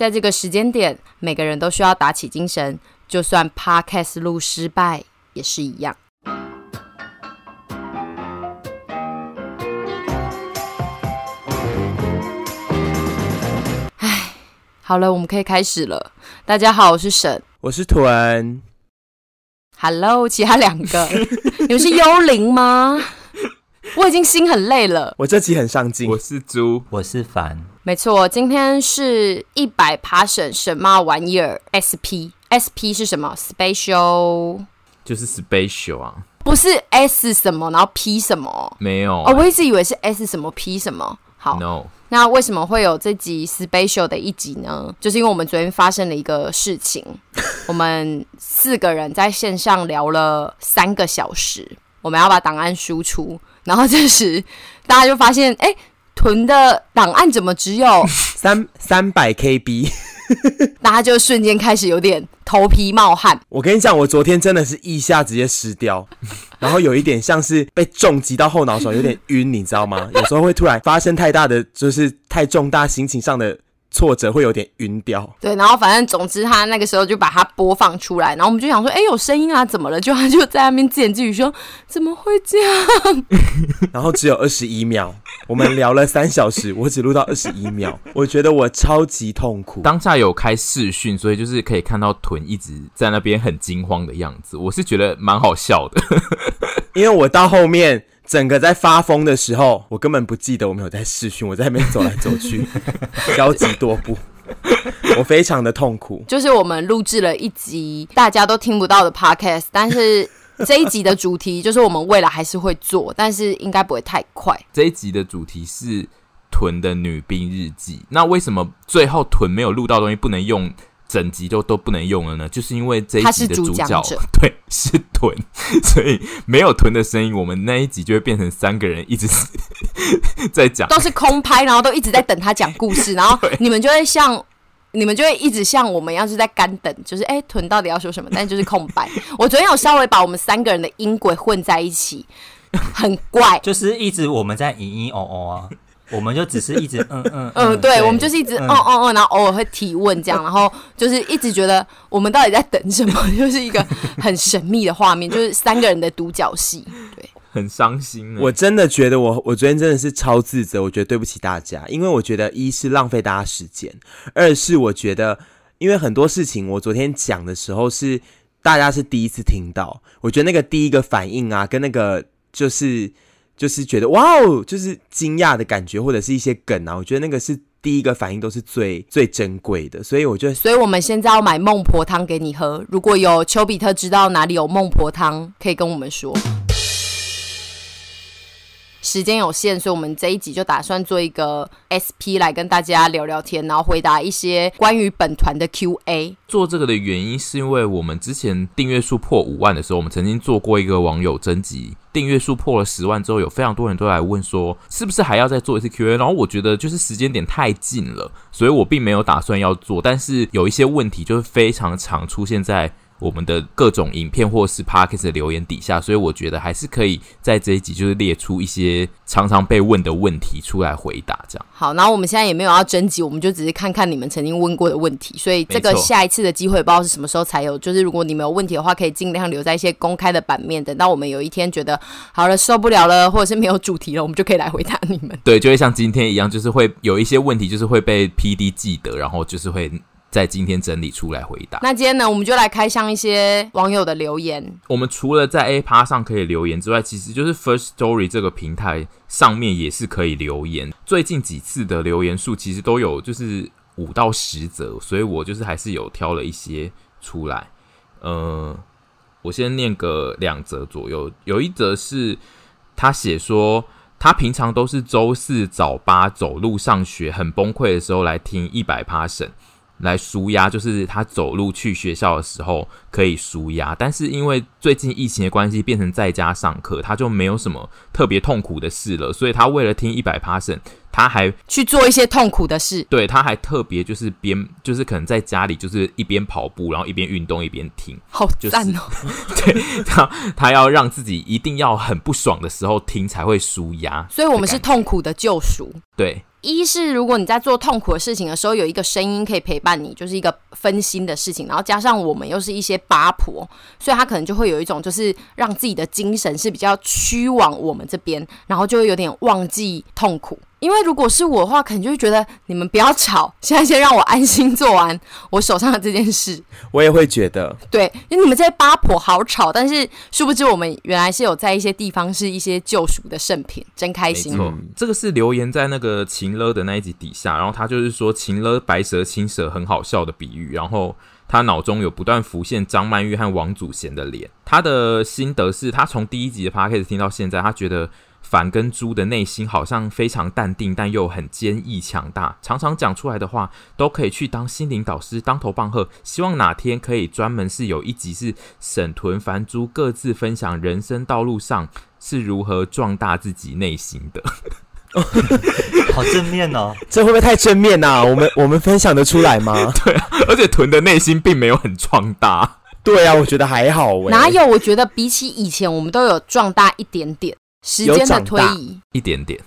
在这个时间点，每个人都需要打起精神，就算 Podcast 录失败也是一样。唉，好了，我们可以开始了。大家好，我是沈，我是豚。Hello，其他两个，你们是幽灵吗？我已经心很累了。我这集很上进。我是猪，我是凡。没错，今天是一百趴审什么玩意儿？SP，SP 是什么？Special，就是 Special 啊，不是 S 什么，然后 P 什么？没有哦，我一直以为是 S 什么 P 什么。好，No。那为什么会有这集 Special 的一集呢？就是因为我们昨天发生了一个事情，我们四个人在线上聊了三个小时，我们要把档案输出。然后这时，大家就发现，哎，囤的档案怎么只有 三三百 KB？大家就瞬间开始有点头皮冒汗。我跟你讲，我昨天真的是一下直接失掉，然后有一点像是被重击到后脑勺，有点晕，你知道吗？有时候会突然发生太大的，就是太重大心情上的。挫折会有点晕掉，对，然后反正总之他那个时候就把它播放出来，然后我们就想说，哎，有声音啊，怎么了？就他就在那边自言自语说，怎么会这样？然后只有二十一秒，我们聊了三小时，我只录到二十一秒，我觉得我超级痛苦。当下有开视讯，所以就是可以看到豚一直在那边很惊慌的样子，我是觉得蛮好笑的，因为我到后面。整个在发疯的时候，我根本不记得我没有在试训，我在那边走来走去，焦急踱步，我非常的痛苦。就是我们录制了一集大家都听不到的 podcast，但是这一集的主题 就是我们未来还是会做，但是应该不会太快。这一集的主题是屯的女兵日记。那为什么最后屯没有录到东西不能用？整集都都不能用了呢，就是因为这一集的主角，他是主讲者，对，是豚，所以没有豚的声音，我们那一集就会变成三个人一直 在讲，都是空拍，然后都一直在等他讲故事，然后你们就会像你们就会一直像我们一样是在干等，就是哎，豚到底要说什么？但就是空白。我昨天有稍微把我们三个人的音轨混在一起，很怪，就是一直我们在嘤嘤哦哦啊。我们就只是一直嗯嗯 嗯，嗯对，对我们就是一直嗯嗯嗯，然后偶尔会提问这样，然后就是一直觉得我们到底在等什么，就是一个很神秘的画面，就是三个人的独角戏，对，很伤心。我真的觉得我我昨天真的是超自责，我觉得对不起大家，因为我觉得一是浪费大家时间，二是我觉得因为很多事情我昨天讲的时候是大家是第一次听到，我觉得那个第一个反应啊，跟那个就是。就是觉得哇哦，就是惊讶的感觉，或者是一些梗啊，我觉得那个是第一个反应，都是最最珍贵的，所以我觉得，所以我们现在要买孟婆汤给你喝。如果有丘比特知道哪里有孟婆汤，可以跟我们说。时间有限，所以我们这一集就打算做一个 SP 来跟大家聊聊天，然后回答一些关于本团的 QA。做这个的原因是因为我们之前订阅数破五万的时候，我们曾经做过一个网友征集，订阅数破了十万之后，有非常多人都来问说，是不是还要再做一次 QA？然后我觉得就是时间点太近了，所以我并没有打算要做，但是有一些问题就是非常常出现在。我们的各种影片或是 Podcast 的留言底下，所以我觉得还是可以在这一集就是列出一些常常被问的问题出来回答，这样。好，然后我们现在也没有要征集，我们就只是看看你们曾经问过的问题，所以这个下一次的机会不知道是什么时候才有。就是如果你们有问题的话，可以尽量留在一些公开的版面，等到我们有一天觉得好了受不了了，或者是没有主题了，我们就可以来回答你们。对，就会像今天一样，就是会有一些问题，就是会被 PD 记得，然后就是会。在今天整理出来回答。那今天呢，我们就来开箱一些网友的留言。我们除了在 A 趴上可以留言之外，其实就是 First Story 这个平台上面也是可以留言。最近几次的留言数其实都有就是五到十则，所以我就是还是有挑了一些出来。呃，我先念个两则左右。有一则是他写说，他平常都是周四早八走路上学，很崩溃的时候来听一百趴审。来舒压，就是他走路去学校的时候可以舒压，但是因为最近疫情的关系，变成在家上课，他就没有什么特别痛苦的事了，所以他为了听一百 passion，他还去做一些痛苦的事。对，他还特别就是边就是可能在家里就是一边跑步，然后一边运动一边听，好赞哦！对，他他要让自己一定要很不爽的时候听才会舒压，所以我们是痛苦的救赎。对。一是如果你在做痛苦的事情的时候，有一个声音可以陪伴你，就是一个分心的事情。然后加上我们又是一些八婆，所以他可能就会有一种就是让自己的精神是比较趋往我们这边，然后就会有点忘记痛苦。因为如果是我的话，可能就会觉得你们不要吵，现在先让我安心做完我手上的这件事。我也会觉得，对，因为你们这些八婆好吵，但是殊不知我们原来是有在一些地方是一些救赎的圣品，真开心。没错，这个是留言在那个秦勒的那一集底下，然后他就是说秦勒白蛇青蛇很好笑的比喻，然后他脑中有不断浮现张曼玉和王祖贤的脸。他的心得是他从第一集的 podcast 听到现在，他觉得。凡跟猪的内心好像非常淡定，但又很坚毅强大，常常讲出来的话都可以去当心灵导师、当头棒喝。希望哪天可以专门是有一集是沈屯、凡猪各自分享人生道路上是如何壮大自己内心的。好正面哦，这会不会太正面啊？我们我们分享得出来吗？对啊，而且屯的内心并没有很壮大。对啊，我觉得还好。哪有？我觉得比起以前，我们都有壮大一点点。时间的推移一点点，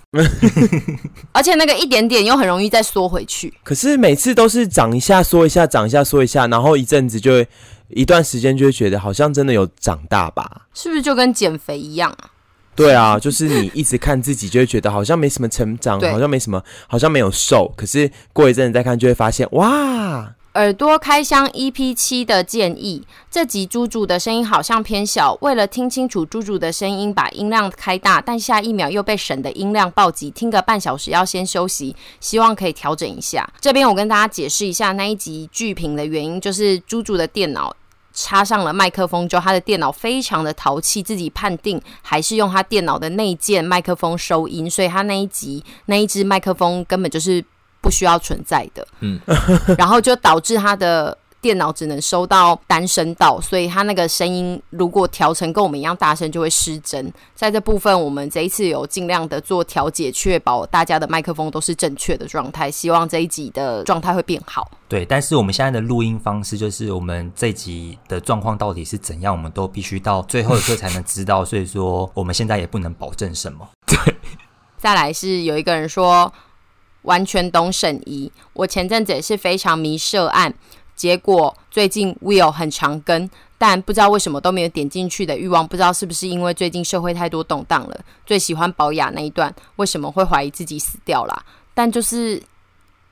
而且那个一点点又很容易再缩回去。可是每次都是长一下缩一下，长一下缩一下，然后一阵子就会一段时间就会觉得好像真的有长大吧？是不是就跟减肥一样啊？对啊，就是你一直看自己就会觉得好像没什么成长，好像没什么，好像没有瘦。可是过一阵子再看就会发现，哇！耳朵开箱 EP 七的建议，这集猪猪的声音好像偏小，为了听清楚猪猪的声音，把音量开大，但下一秒又被省的音量暴击，听个半小时要先休息，希望可以调整一下。这边我跟大家解释一下那一集剧评的原因，就是猪猪的电脑插上了麦克风之后，他的电脑非常的淘气，自己判定还是用他电脑的内建麦克风收音，所以他那一集那一支麦克风根本就是。不需要存在的，嗯，然后就导致他的电脑只能收到单声道，所以他那个声音如果调成跟我们一样大声，就会失真。在这部分，我们这一次有尽量的做调节，确保大家的麦克风都是正确的状态。希望这一集的状态会变好。对，但是我们现在的录音方式就是，我们这一集的状况到底是怎样，我们都必须到最后一刻才能知道。所以说，我们现在也不能保证什么。对，再来是有一个人说。完全懂沈怡，我前阵子也是非常迷涉案，结果最近 Will 很常跟，但不知道为什么都没有点进去的欲望，不知道是不是因为最近社会太多动荡了。最喜欢保雅那一段，为什么会怀疑自己死掉啦？但就是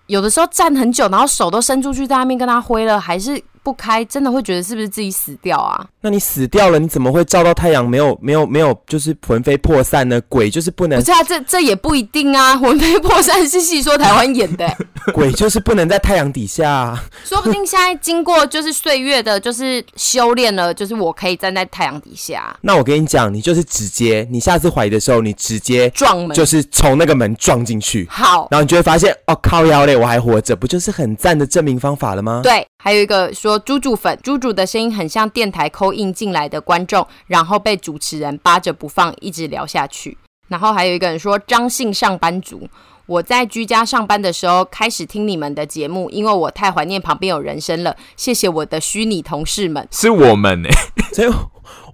有的时候站很久，然后手都伸出去在那边跟他挥了，还是。不开，真的会觉得是不是自己死掉啊？那你死掉了，你怎么会照到太阳没有没有没有就是魂飞魄散呢？鬼就是不能，不是啊，这这也不一定啊。魂飞魄散是戏说台湾演的，鬼就是不能在太阳底下啊。说不定现在经过就是岁月的，就是修炼了，就是我可以站在太阳底下。那我跟你讲，你就是直接，你下次怀疑的时候，你直接撞门，就是从那个门撞进去。好，然后你就会发现，哦，靠腰嘞，我还活着，不就是很赞的证明方法了吗？对。还有一个说猪猪粉，猪猪的声音很像电台 call in 进来的观众，然后被主持人扒着不放，一直聊下去。然后还有一个人说张姓上班族，我在居家上班的时候开始听你们的节目，因为我太怀念旁边有人声了。谢谢我的虚拟同事们，是我们呢、欸，所以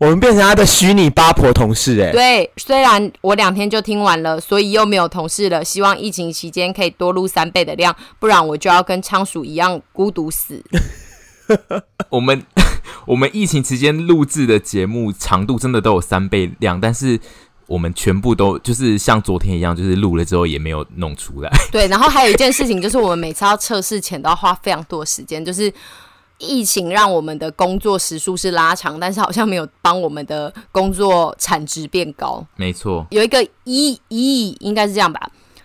我们变成他的虚拟八婆同事哎、欸。对，虽然我两天就听完了，所以又没有同事了。希望疫情期间可以多录三倍的量，不然我就要跟仓鼠一样孤独死。我们 我们疫情期间录制的节目长度真的都有三倍量，但是我们全部都就是像昨天一样，就是录了之后也没有弄出来。对，然后还有一件事情就是，我们每次要测试前都要花非常多的时间，就是。疫情让我们的工作时数是拉长，但是好像没有帮我们的工作产值变高。没错，有一个一一应该是这样吧。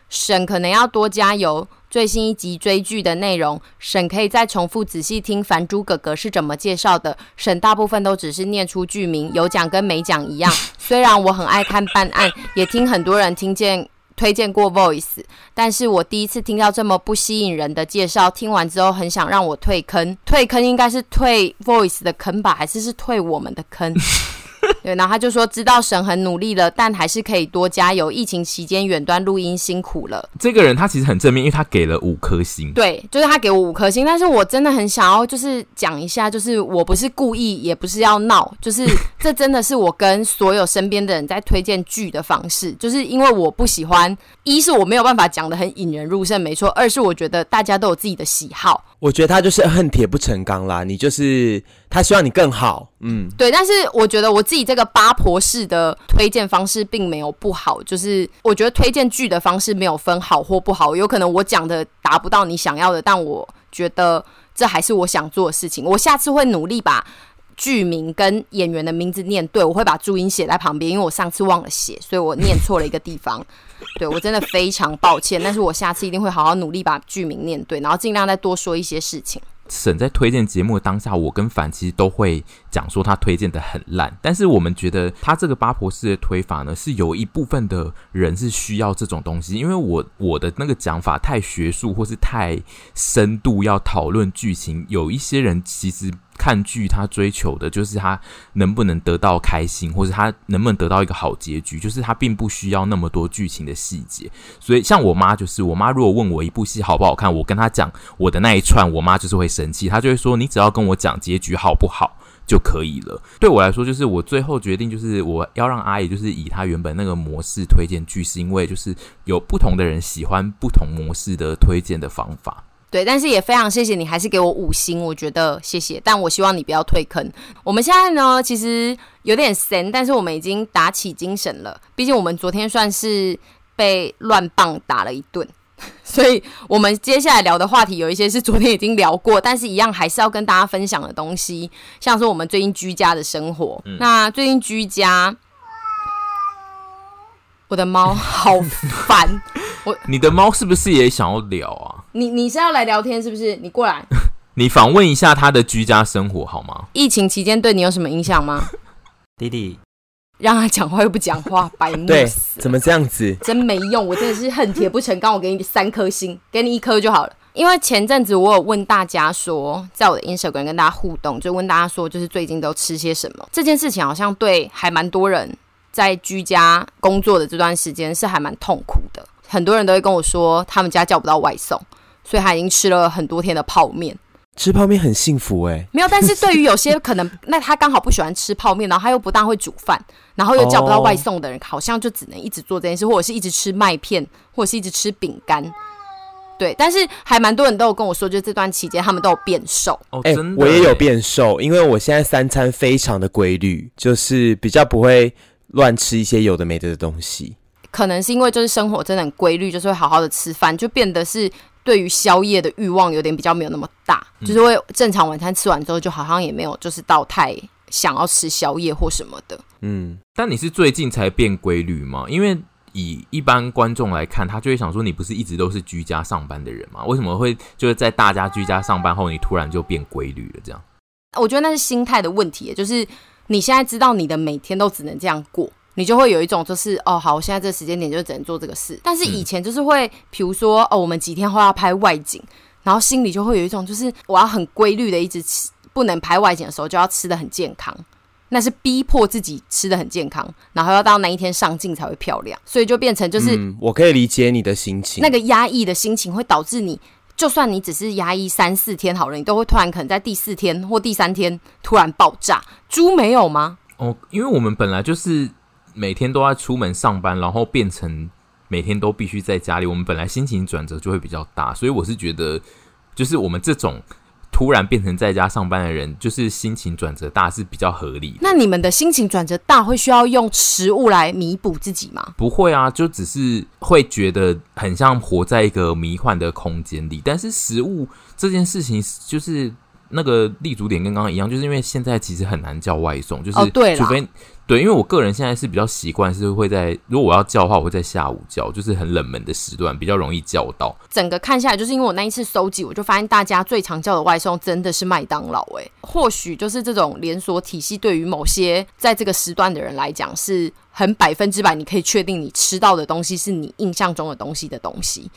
省可能要多加油。最新一集追剧的内容，沈可以再重复仔细听凡猪哥哥是怎么介绍的。沈大部分都只是念出剧名，有讲跟没讲一样。虽然我很爱看办案，也听很多人听见。推荐过 Voice，但是我第一次听到这么不吸引人的介绍，听完之后很想让我退坑。退坑应该是退 Voice 的坑吧，还是是退我们的坑？对，然后他就说知道神很努力了，但还是可以多加油。疫情期间远端录音辛苦了。这个人他其实很正面，因为他给了五颗星。对，就是他给我五颗星，但是我真的很想要就是讲一下，就是我不是故意，也不是要闹，就是 这真的是我跟所有身边的人在推荐剧的方式，就是因为我不喜欢，一是我没有办法讲的很引人入胜，没错；二是我觉得大家都有自己的喜好。我觉得他就是恨铁不成钢啦，你就是他希望你更好，嗯，对。但是我觉得我自己这个八婆式的推荐方式并没有不好，就是我觉得推荐剧的方式没有分好或不好，有可能我讲的达不到你想要的，但我觉得这还是我想做的事情。我下次会努力把剧名跟演员的名字念对，我会把注音写在旁边，因为我上次忘了写，所以我念错了一个地方。对，我真的非常抱歉，但是我下次一定会好好努力把剧名念对，然后尽量再多说一些事情。沈在推荐节目的当下，我跟凡其实都会讲说他推荐的很烂，但是我们觉得他这个八婆式的推法呢，是有一部分的人是需要这种东西，因为我我的那个讲法太学术或是太深度，要讨论剧情，有一些人其实。看剧，他追求的就是他能不能得到开心，或者他能不能得到一个好结局，就是他并不需要那么多剧情的细节。所以，像我妈就是，我妈如果问我一部戏好不好看，我跟她讲我的那一串，我妈就是会生气，她就会说：“你只要跟我讲结局好不好就可以了。”对我来说，就是我最后决定，就是我要让阿姨就是以她原本那个模式推荐剧，是因为就是有不同的人喜欢不同模式的推荐的方法。对，但是也非常谢谢你，还是给我五星，我觉得谢谢。但我希望你不要退坑。我们现在呢，其实有点神，但是我们已经打起精神了。毕竟我们昨天算是被乱棒打了一顿，所以我们接下来聊的话题有一些是昨天已经聊过，但是一样还是要跟大家分享的东西，像是我们最近居家的生活。嗯、那最近居家，我的猫好烦。我你的猫是不是也想要聊啊？你你是要来聊天是不是？你过来，你访问一下他的居家生活好吗？疫情期间对你有什么影响吗？弟弟，让他讲话又不讲话，白目对，怎么这样子？真没用，我真的是恨铁不成钢。我给你三颗星，给你一颗就好了。因为前阵子我有问大家说，在我的 Instagram 跟大家互动，就问大家说，就是最近都吃些什么？这件事情好像对还蛮多人在居家工作的这段时间是还蛮痛苦的。很多人都会跟我说，他们家叫不到外送，所以他已经吃了很多天的泡面。吃泡面很幸福哎、欸，没有。但是对于有些可能，那他刚好不喜欢吃泡面，然后他又不大会煮饭，然后又叫不到外送的人，好像就只能一直做这件事，或者是一直吃麦片，或者是一直吃饼干。对，但是还蛮多人都有跟我说，就这段期间他们都有变瘦。哦，真的、欸，我也有变瘦，因为我现在三餐非常的规律，就是比较不会乱吃一些有的没的的东西。可能是因为就是生活真的很规律，就是会好好的吃饭，就变得是对于宵夜的欲望有点比较没有那么大，嗯、就是会正常晚餐吃完之后，就好像也没有就是到太想要吃宵夜或什么的。嗯，但你是最近才变规律吗？因为以一般观众来看，他就会想说，你不是一直都是居家上班的人吗？为什么会就是在大家居家上班后，你突然就变规律了？这样？我觉得那是心态的问题，就是你现在知道你的每天都只能这样过。你就会有一种就是哦，好，我现在这个时间点就只能做这个事。但是以前就是会，比如说哦，我们几天后要拍外景，然后心里就会有一种就是我要很规律的一直吃，不能拍外景的时候就要吃的很健康，那是逼迫自己吃的很健康，然后要到那一天上镜才会漂亮，所以就变成就是，嗯，我可以理解你的心情，那个压抑的心情会导致你，就算你只是压抑三四天好了，你都会突然可能在第四天或第三天突然爆炸。猪没有吗？哦，因为我们本来就是。每天都要出门上班，然后变成每天都必须在家里。我们本来心情转折就会比较大，所以我是觉得，就是我们这种突然变成在家上班的人，就是心情转折大是比较合理的。那你们的心情转折大会需要用食物来弥补自己吗？不会啊，就只是会觉得很像活在一个迷幻的空间里。但是食物这件事情，就是那个立足点跟刚刚一样，就是因为现在其实很难叫外送，就是除非。对，因为我个人现在是比较习惯，是会在如果我要叫的话，我会在下午叫，就是很冷门的时段，比较容易叫到。整个看下来，就是因为我那一次收集，我就发现大家最常叫的外送真的是麦当劳。诶，或许就是这种连锁体系，对于某些在这个时段的人来讲，是很百分之百，你可以确定你吃到的东西是你印象中的东西的东西。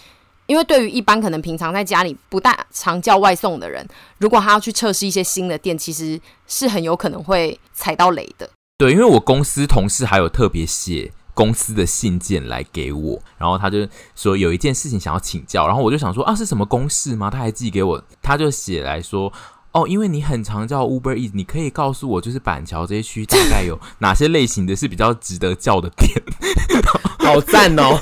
因为对于一般可能平常在家里不大常叫外送的人，如果他要去测试一些新的店，其实是很有可能会踩到雷的。对，因为我公司同事还有特别写公司的信件来给我，然后他就说有一件事情想要请教，然后我就想说啊，是什么公事吗？他还寄给我，他就写来说哦，因为你很常叫 Uber Eats，你可以告诉我，就是板桥这些区大概有哪些类型的是比较值得叫的店？好赞哦！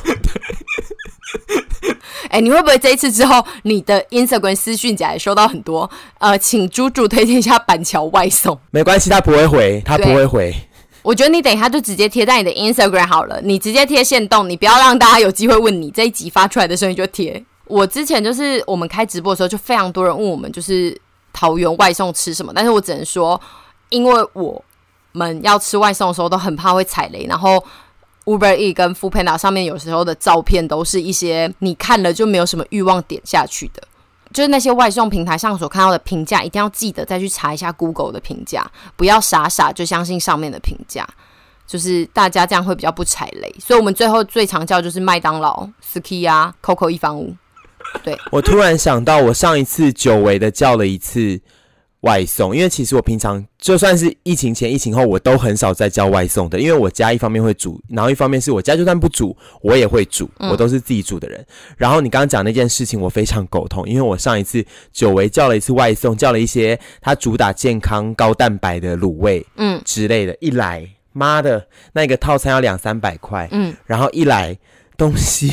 哎、欸，你会不会这一次之后，你的 Instagram 私讯夹也收到很多？呃，请猪猪推荐一下板桥外送。没关系，他不会回，他不会回。我觉得你等一下就直接贴在你的 Instagram 好了，你直接贴限动，你不要让大家有机会问你。这一集发出来的时候你就贴。我之前就是我们开直播的时候，就非常多人问我们，就是桃园外送吃什么，但是我只能说，因为我们要吃外送的时候都很怕会踩雷，然后。Uber E 跟 Foodpanda 上面有时候的照片都是一些你看了就没有什么欲望点下去的，就是那些外送平台上所看到的评价，一定要记得再去查一下 Google 的评价，不要傻傻就相信上面的评价，就是大家这样会比较不踩雷。所以我们最后最常叫就是麦当劳、Ski 啊、Coco 一房屋。对，我突然想到，我上一次久违的叫了一次。外送，因为其实我平常就算是疫情前、疫情后，我都很少在叫外送的。因为我家一方面会煮，然后一方面是我家就算不煮，我也会煮，我都是自己煮的人。嗯、然后你刚刚讲那件事情，我非常苟同，因为我上一次久违叫了一次外送，叫了一些他主打健康、高蛋白的卤味，嗯之类的，一来妈的，那个套餐要两三百块，嗯，然后一来东西。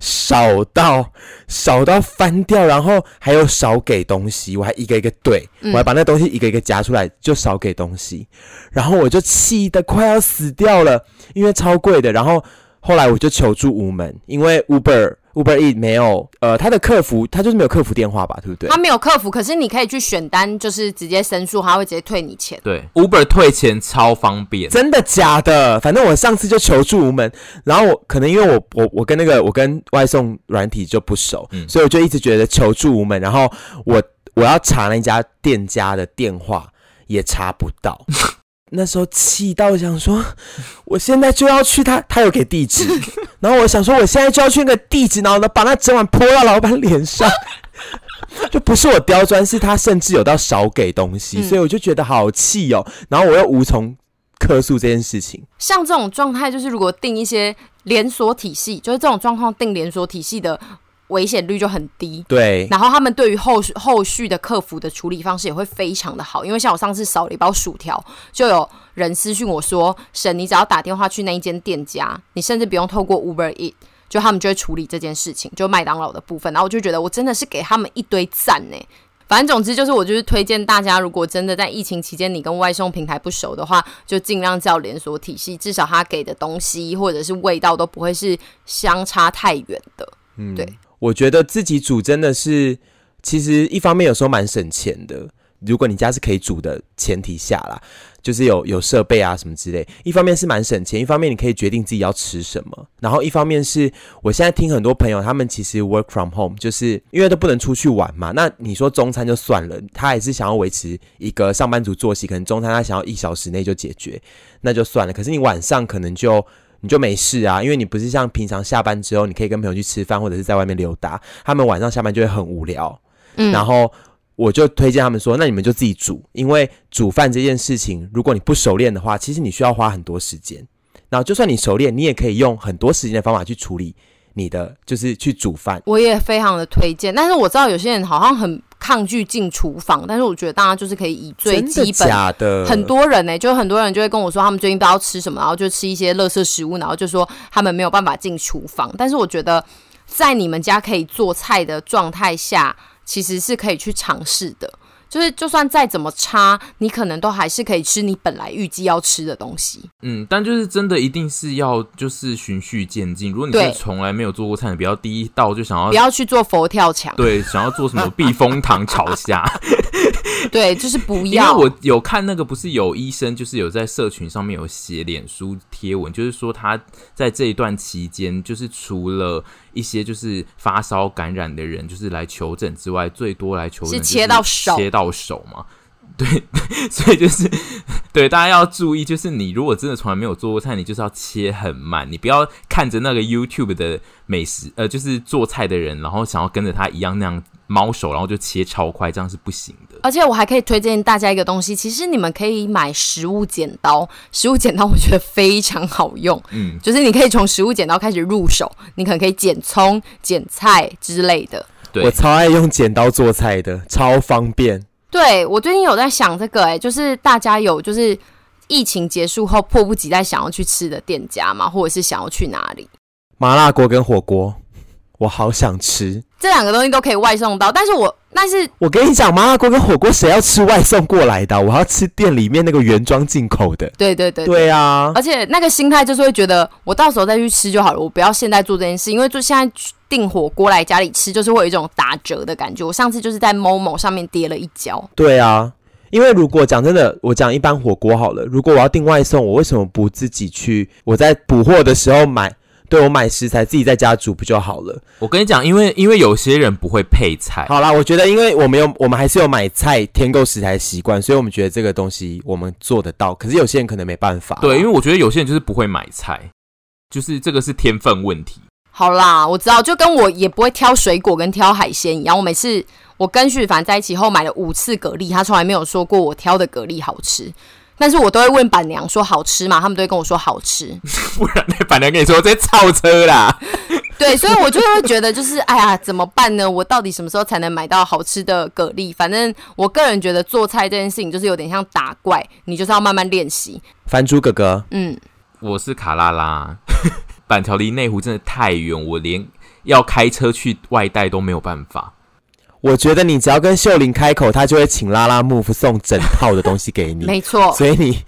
少到少到翻掉，然后还有少给东西，我还一个一个对，我还把那东西一个一个夹出来，就少给东西，然后我就气得快要死掉了，因为超贵的，然后后来我就求助无门，因为 Uber。Uber Eats 没有，呃，他的客服他就是没有客服电话吧，对不对？他没有客服，可是你可以去选单，就是直接申诉，他会直接退你钱。对，Uber 退钱超方便，真的假的？反正我上次就求助无门，然后我可能因为我我我跟那个我跟外送软体就不熟，嗯，所以我就一直觉得求助无门，然后我我要查那家店家的电话也查不到。那时候气到想说，我现在就要去他，他有给地址，然后我想说，我现在就要去那个地址，然后呢，把那整碗泼到老板脸上，就不是我刁钻，是他甚至有到少给东西，嗯、所以我就觉得好气哦，然后我又无从客诉这件事情。像这种状态，就是如果定一些连锁体系，就是这种状况定连锁体系的。危险率就很低，对。然后他们对于后续后续的客服的处理方式也会非常的好，因为像我上次少了一包薯条，就有人私讯我说：“沈，你只要打电话去那一间店家，你甚至不用透过 Uber Eat，就他们就会处理这件事情，就麦当劳的部分。”然后我就觉得我真的是给他们一堆赞呢。反正总之就是，我就是推荐大家，如果真的在疫情期间你跟外送平台不熟的话，就尽量叫连锁体系，至少他给的东西或者是味道都不会是相差太远的。嗯，对。我觉得自己煮真的是，其实一方面有时候蛮省钱的。如果你家是可以煮的前提下啦，就是有有设备啊什么之类，一方面是蛮省钱，一方面你可以决定自己要吃什么。然后一方面是我现在听很多朋友，他们其实 work from home，就是因为都不能出去玩嘛。那你说中餐就算了，他还是想要维持一个上班族作息，可能中餐他想要一小时内就解决，那就算了。可是你晚上可能就。你就没事啊，因为你不是像平常下班之后，你可以跟朋友去吃饭，或者是在外面溜达。他们晚上下班就会很无聊，嗯，然后我就推荐他们说，那你们就自己煮，因为煮饭这件事情，如果你不熟练的话，其实你需要花很多时间。然后就算你熟练，你也可以用很多时间的方法去处理你的，就是去煮饭。我也非常的推荐，但是我知道有些人好像很。抗拒进厨房，但是我觉得大家就是可以以最基本。很多人呢、欸，就很多人就会跟我说，他们最近不知道吃什么，然后就吃一些垃圾食物，然后就说他们没有办法进厨房。但是我觉得，在你们家可以做菜的状态下，其实是可以去尝试的。就是，就算再怎么差，你可能都还是可以吃你本来预计要吃的东西。嗯，但就是真的一定是要就是循序渐进。如果你是从来没有做过菜，不要第一道就想要不要去做佛跳墙，对，想要做什么 避风塘炒虾，对，就是不要。因为我有看那个，不是有医生就是有在社群上面有写脸书贴文，就是说他在这一段期间，就是除了。一些就是发烧感染的人，就是来求诊之外，最多来求诊是切到手，切到手嘛？对，所以就是对大家要注意，就是你如果真的从来没有做过菜，你就是要切很慢，你不要看着那个 YouTube 的美食，呃，就是做菜的人，然后想要跟着他一样那样猫手，然后就切超快，这样是不行的。而且我还可以推荐大家一个东西，其实你们可以买食物剪刀，食物剪刀我觉得非常好用，嗯，就是你可以从食物剪刀开始入手，你可能可以剪葱、剪菜之类的。对，我超爱用剪刀做菜的，超方便。对，我最近有在想这个、欸，哎，就是大家有就是疫情结束后迫不及待想要去吃的店家嘛，或者是想要去哪里？麻辣锅跟火锅。我好想吃这两个东西都可以外送到，但是我但是我跟你讲，麻辣锅跟火锅谁要吃外送过来的？我要吃店里面那个原装进口的。对对对，对啊！而且那个心态就是会觉得，我到时候再去吃就好了，我不要现在做这件事，因为就现在订火锅来家里吃，就是会有一种打折的感觉。我上次就是在 Momo 上面跌了一跤。对啊，因为如果讲真的，我讲一般火锅好了，如果我要订外送，我为什么不自己去？我在补货的时候买。对，我买食材自己在家煮不就好了？我跟你讲，因为因为有些人不会配菜。好啦，我觉得因为我们有我们还是有买菜添购食材习惯，所以我们觉得这个东西我们做得到。可是有些人可能没办法。对，因为我觉得有些人就是不会买菜，就是这个是天分问题。好啦，我知道，就跟我也不会挑水果跟挑海鲜一样。我每次我跟许凡在一起后买了五次蛤蜊，他从来没有说过我挑的蛤蜊好吃。但是我都会问板娘说好吃吗？他们都会跟我说好吃，不然那板娘跟你说这超车啦。对，所以我就会觉得就是哎呀，怎么办呢？我到底什么时候才能买到好吃的蛤蜊？反正我个人觉得做菜这件事情就是有点像打怪，你就是要慢慢练习。凡猪哥哥，嗯，我是卡拉拉，板桥离内湖真的太远，我连要开车去外带都没有办法。我觉得你只要跟秀玲开口，他就会请拉拉 move 送整套的东西给你。没错，所以你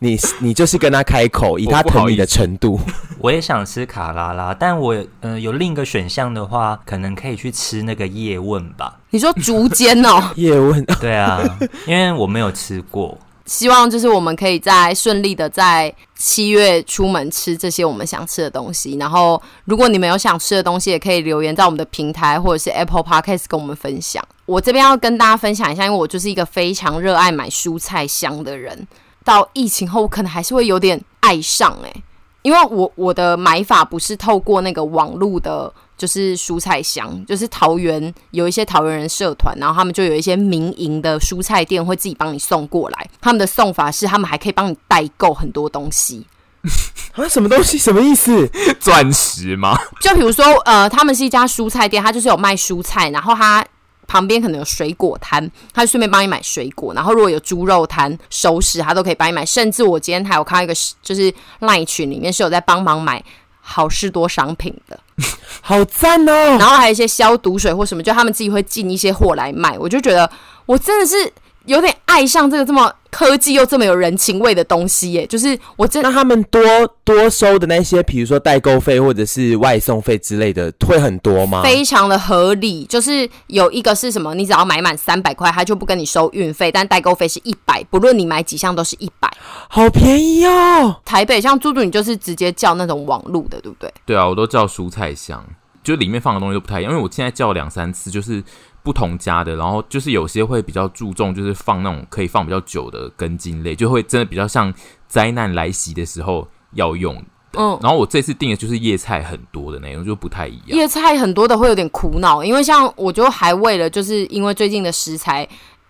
你你就是跟他开口，以他疼你的程度。我，我也想吃卡拉拉，但我嗯、呃、有另一个选项的话，可能可以去吃那个叶问吧。你说竹间哦？叶问？对啊，因为我没有吃过。希望就是我们可以在顺利的在七月出门吃这些我们想吃的东西。然后，如果你们有想吃的东西，也可以留言在我们的平台或者是 Apple Podcast 跟我们分享。我这边要跟大家分享一下，因为我就是一个非常热爱买蔬菜箱的人。到疫情后，我可能还是会有点爱上诶、因为我我的买法不是透过那个网络的。就是蔬菜箱，就是桃园有一些桃园人社团，然后他们就有一些民营的蔬菜店会自己帮你送过来。他们的送法是，他们还可以帮你代购很多东西。啊，什么东西？什么意思？钻石吗？就比如说，呃，他们是一家蔬菜店，他就是有卖蔬菜，然后他旁边可能有水果摊，他就顺便帮你买水果。然后如果有猪肉摊、熟食，他都可以帮你买。甚至我今天还有看到一个，就是赖群里面是有在帮忙买好事多商品的。好赞哦！然后还有一些消毒水或什么，就他们自己会进一些货来卖。我就觉得我真的是有点爱上这个这么科技又这么有人情味的东西耶。就是我真的，那他们多多收的那些，比如说代购费或者是外送费之类的，会很多吗？非常的合理。就是有一个是什么，你只要买满三百块，他就不跟你收运费，但代购费是一百，不论你买几项都是一百，好便宜哦。台北像猪猪，你就是直接叫那种网路的，对不对？对啊，我都叫蔬菜箱。就里面放的东西都不太一样，因为我现在叫两三次，就是不同家的，然后就是有些会比较注重，就是放那种可以放比较久的根茎类，就会真的比较像灾难来袭的时候要用。嗯，然后我这次订的就是叶菜很多的那种，就不太一样。叶菜很多的会有点苦恼，因为像我就还为了就是因为最近的食材，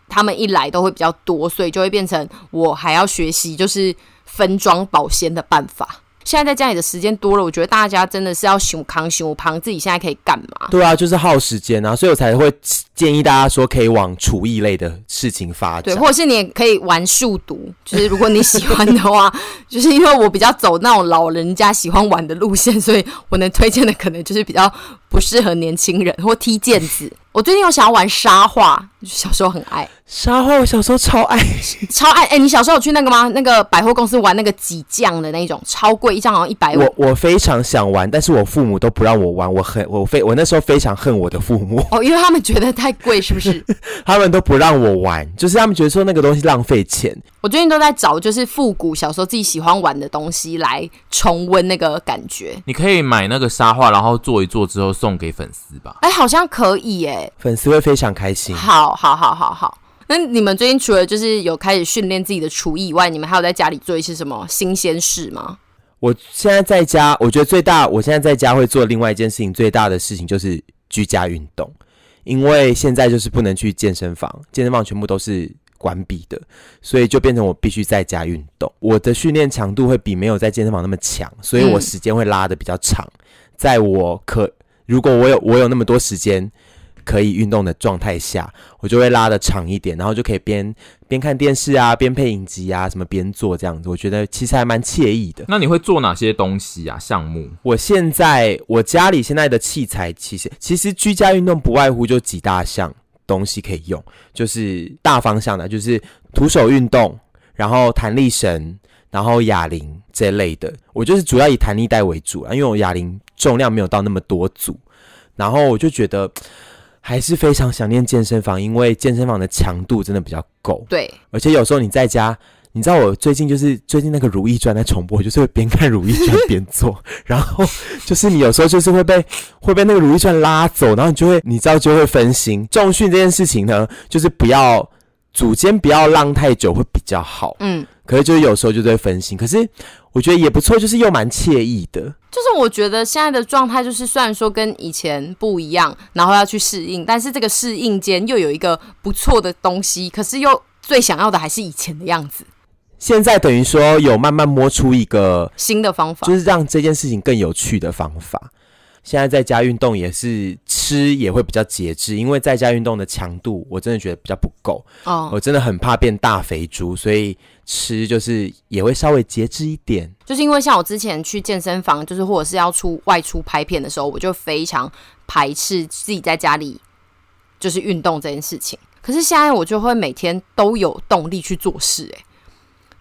他们一来都会比较多，所以就会变成我还要学习就是分装保鲜的办法。现在在家里的时间多了，我觉得大家真的是要熊扛熊胖，自己现在可以干嘛？对啊，就是耗时间啊，所以我才会建议大家说可以往厨艺类的事情发展，对，或者是你也可以玩数独，就是如果你喜欢的话，就是因为我比较走那种老人家喜欢玩的路线，所以我能推荐的可能就是比较不适合年轻人或踢毽子。我最近有想要玩沙画，小时候很爱沙画，我小时候超爱，超爱。哎、欸，你小时候有去那个吗？那个百货公司玩那个几将的那种，超贵，一张好像一百五。我我非常想玩，但是我父母都不让我玩，我很我非我那时候非常恨我的父母哦，因为他们觉得太贵，是不是？他们都不让我玩，就是他们觉得说那个东西浪费钱。我最近都在找，就是复古小时候自己喜欢玩的东西来重温那个感觉。你可以买那个沙画，然后做一做之后送给粉丝吧。哎、欸，好像可以耶。粉丝会非常开心。好，好，好，好，好。那你们最近除了就是有开始训练自己的厨艺以外，你们还有在家里做一些什么新鲜事吗？我现在在家，我觉得最大，我现在在家会做另外一件事情，最大的事情就是居家运动。因为现在就是不能去健身房，健身房全部都是关闭的，所以就变成我必须在家运动。我的训练强度会比没有在健身房那么强，所以我时间会拉的比较长。嗯、在我可如果我有我有那么多时间。可以运动的状态下，我就会拉的长一点，然后就可以边边看电视啊，边配影集啊，什么边做这样子。我觉得其实还蛮惬意的。那你会做哪些东西啊？项目？我现在我家里现在的器材，其实其实居家运动不外乎就几大项东西可以用，就是大方向的，就是徒手运动，然后弹力绳，然后哑铃这类的。我就是主要以弹力带为主啊，因为我哑铃重量没有到那么多组，然后我就觉得。还是非常想念健身房，因为健身房的强度真的比较够。对，而且有时候你在家，你知道我最近就是最近那个《如懿传》在重播，就是会边看《如懿传》边做，然后就是你有时候就是会被会被那个《如懿传》拉走，然后你就会你知道就会分心。重训这件事情呢，就是不要组间不要浪太久会比较好。嗯，可是就是有时候就会分心，可是我觉得也不错，就是又蛮惬意的。就是我觉得现在的状态，就是虽然说跟以前不一样，然后要去适应，但是这个适应间又有一个不错的东西，可是又最想要的还是以前的样子。现在等于说有慢慢摸出一个新的方法，就是让这件事情更有趣的方法。现在在家运动也是吃也会比较节制，因为在家运动的强度我真的觉得比较不够哦，我真的很怕变大肥猪，所以吃就是也会稍微节制一点。就是因为像我之前去健身房，就是或者是要出外出拍片的时候，我就非常排斥自己在家里就是运动这件事情。可是现在我就会每天都有动力去做事，欸，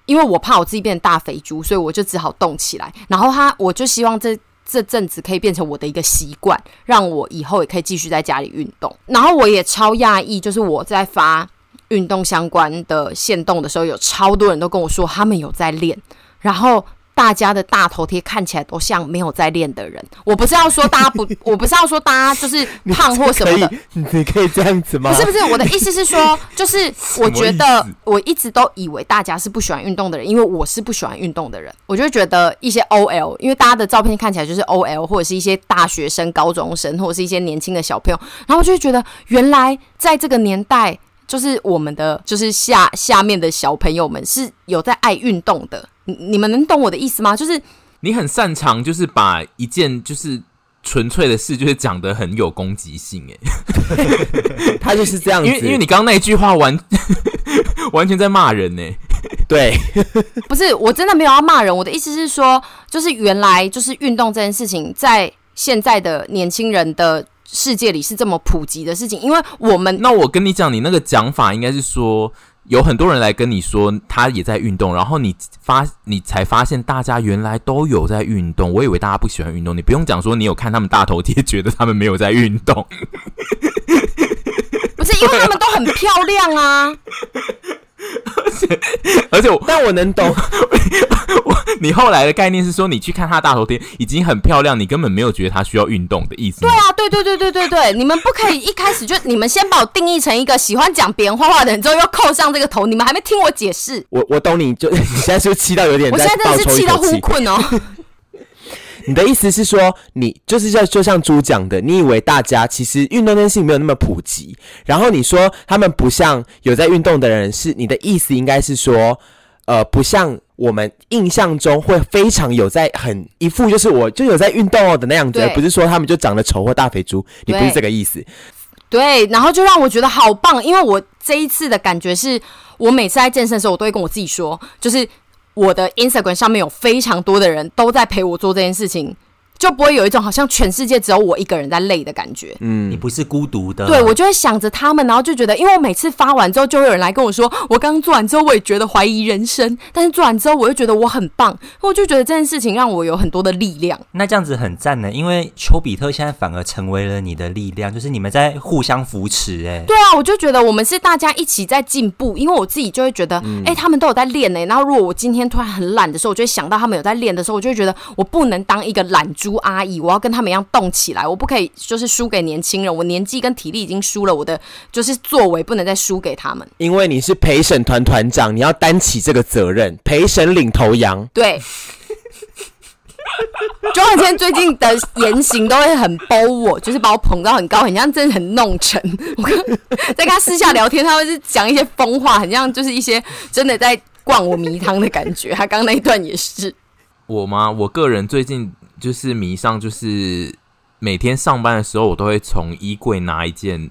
因为我怕我自己变大肥猪，所以我就只好动起来。然后他，我就希望这。这阵子可以变成我的一个习惯，让我以后也可以继续在家里运动。然后我也超讶异，就是我在发运动相关的限动的时候，有超多人都跟我说他们有在练，然后。大家的大头贴看起来都像没有在练的人。我不是要说大家不，我不是要说大家就是胖或什么的。你可以，你可以这样子吗？不是不是，我的意思是说，就是我觉得我一直都以为大家是不喜欢运动的人，因为我是不喜欢运动的人。我就觉得一些 OL，因为大家的照片看起来就是 OL，或者是一些大学生、高中生，或者是一些年轻的小朋友，然后我就会觉得，原来在这个年代，就是我们的就是下下面的小朋友们是有在爱运动的。你你们能懂我的意思吗？就是你很擅长，就是把一件就是纯粹的事，就是讲得很有攻击性。哎，他就是这样子，因为因为你刚刚那一句话完 完全在骂人呢。对，不是，我真的没有要骂人。我的意思是说，就是原来就是运动这件事情，在现在的年轻人的世界里是这么普及的事情。因为我们，那我跟你讲，你那个讲法应该是说。有很多人来跟你说他也在运动，然后你发你才发现大家原来都有在运动。我以为大家不喜欢运动，你不用讲说你有看他们大头贴，觉得他们没有在运动。不是因为他们都很漂亮啊。而且，而且我，但我能懂。我，你后来的概念是说，你去看他大头贴已经很漂亮，你根本没有觉得他需要运动的意思。对啊，对对对对对对，你们不可以一开始就，你们先把我定义成一个喜欢讲别人坏话的人，之后又扣上这个头，你们还没听我解释。我我懂你，就你现在是不是气到有点？我现在真的是气到呼困哦。你的意思是说，你就是像就像猪讲的，你以为大家其实运动这件事情没有那么普及，然后你说他们不像有在运动的人，是你的意思应该是说，呃，不像我们印象中会非常有在很一副就是我就有在运动哦的那样子，而不是说他们就长得丑或大肥猪，你不是这个意思。对，然后就让我觉得好棒，因为我这一次的感觉是我每次在健身的时候，我都会跟我自己说，就是。我的 Instagram 上面有非常多的人都在陪我做这件事情。就不会有一种好像全世界只有我一个人在累的感觉。嗯，你不是孤独的。对，我就会想着他们，然后就觉得，因为我每次发完之后，就会有人来跟我说，我刚刚做完之后，我也觉得怀疑人生，但是做完之后，我又觉得我很棒，我就觉得这件事情让我有很多的力量。那这样子很赞呢，因为丘比特现在反而成为了你的力量，就是你们在互相扶持。哎，对啊，我就觉得我们是大家一起在进步，因为我自己就会觉得，哎、嗯欸，他们都有在练呢。然后如果我今天突然很懒的时候，我就会想到他们有在练的时候，我就会觉得我不能当一个懒猪阿姨，我要跟。他们一样动起来，我不可以就是输给年轻人，我年纪跟体力已经输了，我的就是作为不能再输给他们。因为你是陪审团团长，你要担起这个责任，陪审领头羊。对。庄汉谦最近的言行都会很包我，就是把我捧到很高，很像真的很弄臣。我跟在跟他私下聊天，他会是讲一些疯话，很像就是一些真的在灌我迷汤的感觉。他刚刚那一段也是我吗？我个人最近就是迷上，就是每天上班的时候，我都会从衣柜拿一件。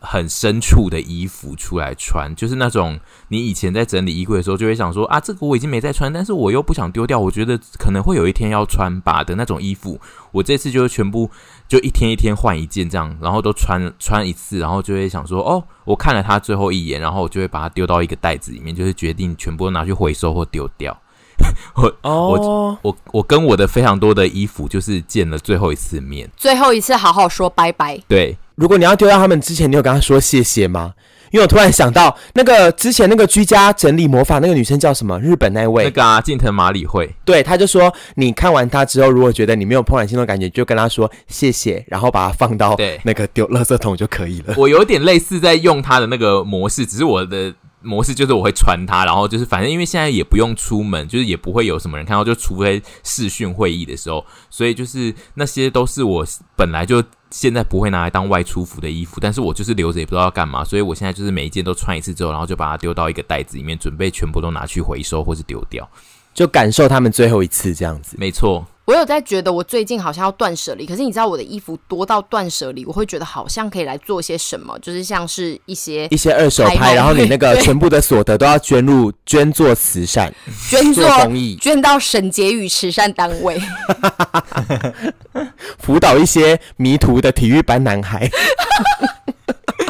很深处的衣服出来穿，就是那种你以前在整理衣柜的时候，就会想说啊，这个我已经没在穿，但是我又不想丢掉，我觉得可能会有一天要穿吧的那种衣服。我这次就全部就一天一天换一件这样，然后都穿穿一次，然后就会想说哦，我看了它最后一眼，然后我就会把它丢到一个袋子里面，就是决定全部拿去回收或丢掉。我、oh. 我我我跟我的非常多的衣服就是见了最后一次面，最后一次好好说拜拜。对。如果你要丢掉他们之前，你有跟他说谢谢吗？因为我突然想到，那个之前那个居家整理魔法那个女生叫什么？日本那位那个啊，近藤麻里惠。对，他就说你看完他之后，如果觉得你没有怦然心动的感觉，就跟他说谢谢，然后把它放到对那个丢垃圾桶就可以了。我有点类似在用他的那个模式，只是我的。模式就是我会穿它，然后就是反正因为现在也不用出门，就是也不会有什么人看到，就除非视讯会议的时候，所以就是那些都是我本来就现在不会拿来当外出服的衣服，但是我就是留着也不知道要干嘛，所以我现在就是每一件都穿一次之后，然后就把它丢到一个袋子里面，准备全部都拿去回收或是丢掉，就感受他们最后一次这样子。没错。我有在觉得，我最近好像要断舍离。可是你知道我的衣服多到断舍离，我会觉得好像可以来做些什么，就是像是一些一些二手拍，然后你 那个全部的所得都要捐入 捐做慈善，捐做公益，捐到沈婕妤慈善单位，辅导一些迷途的体育班男孩。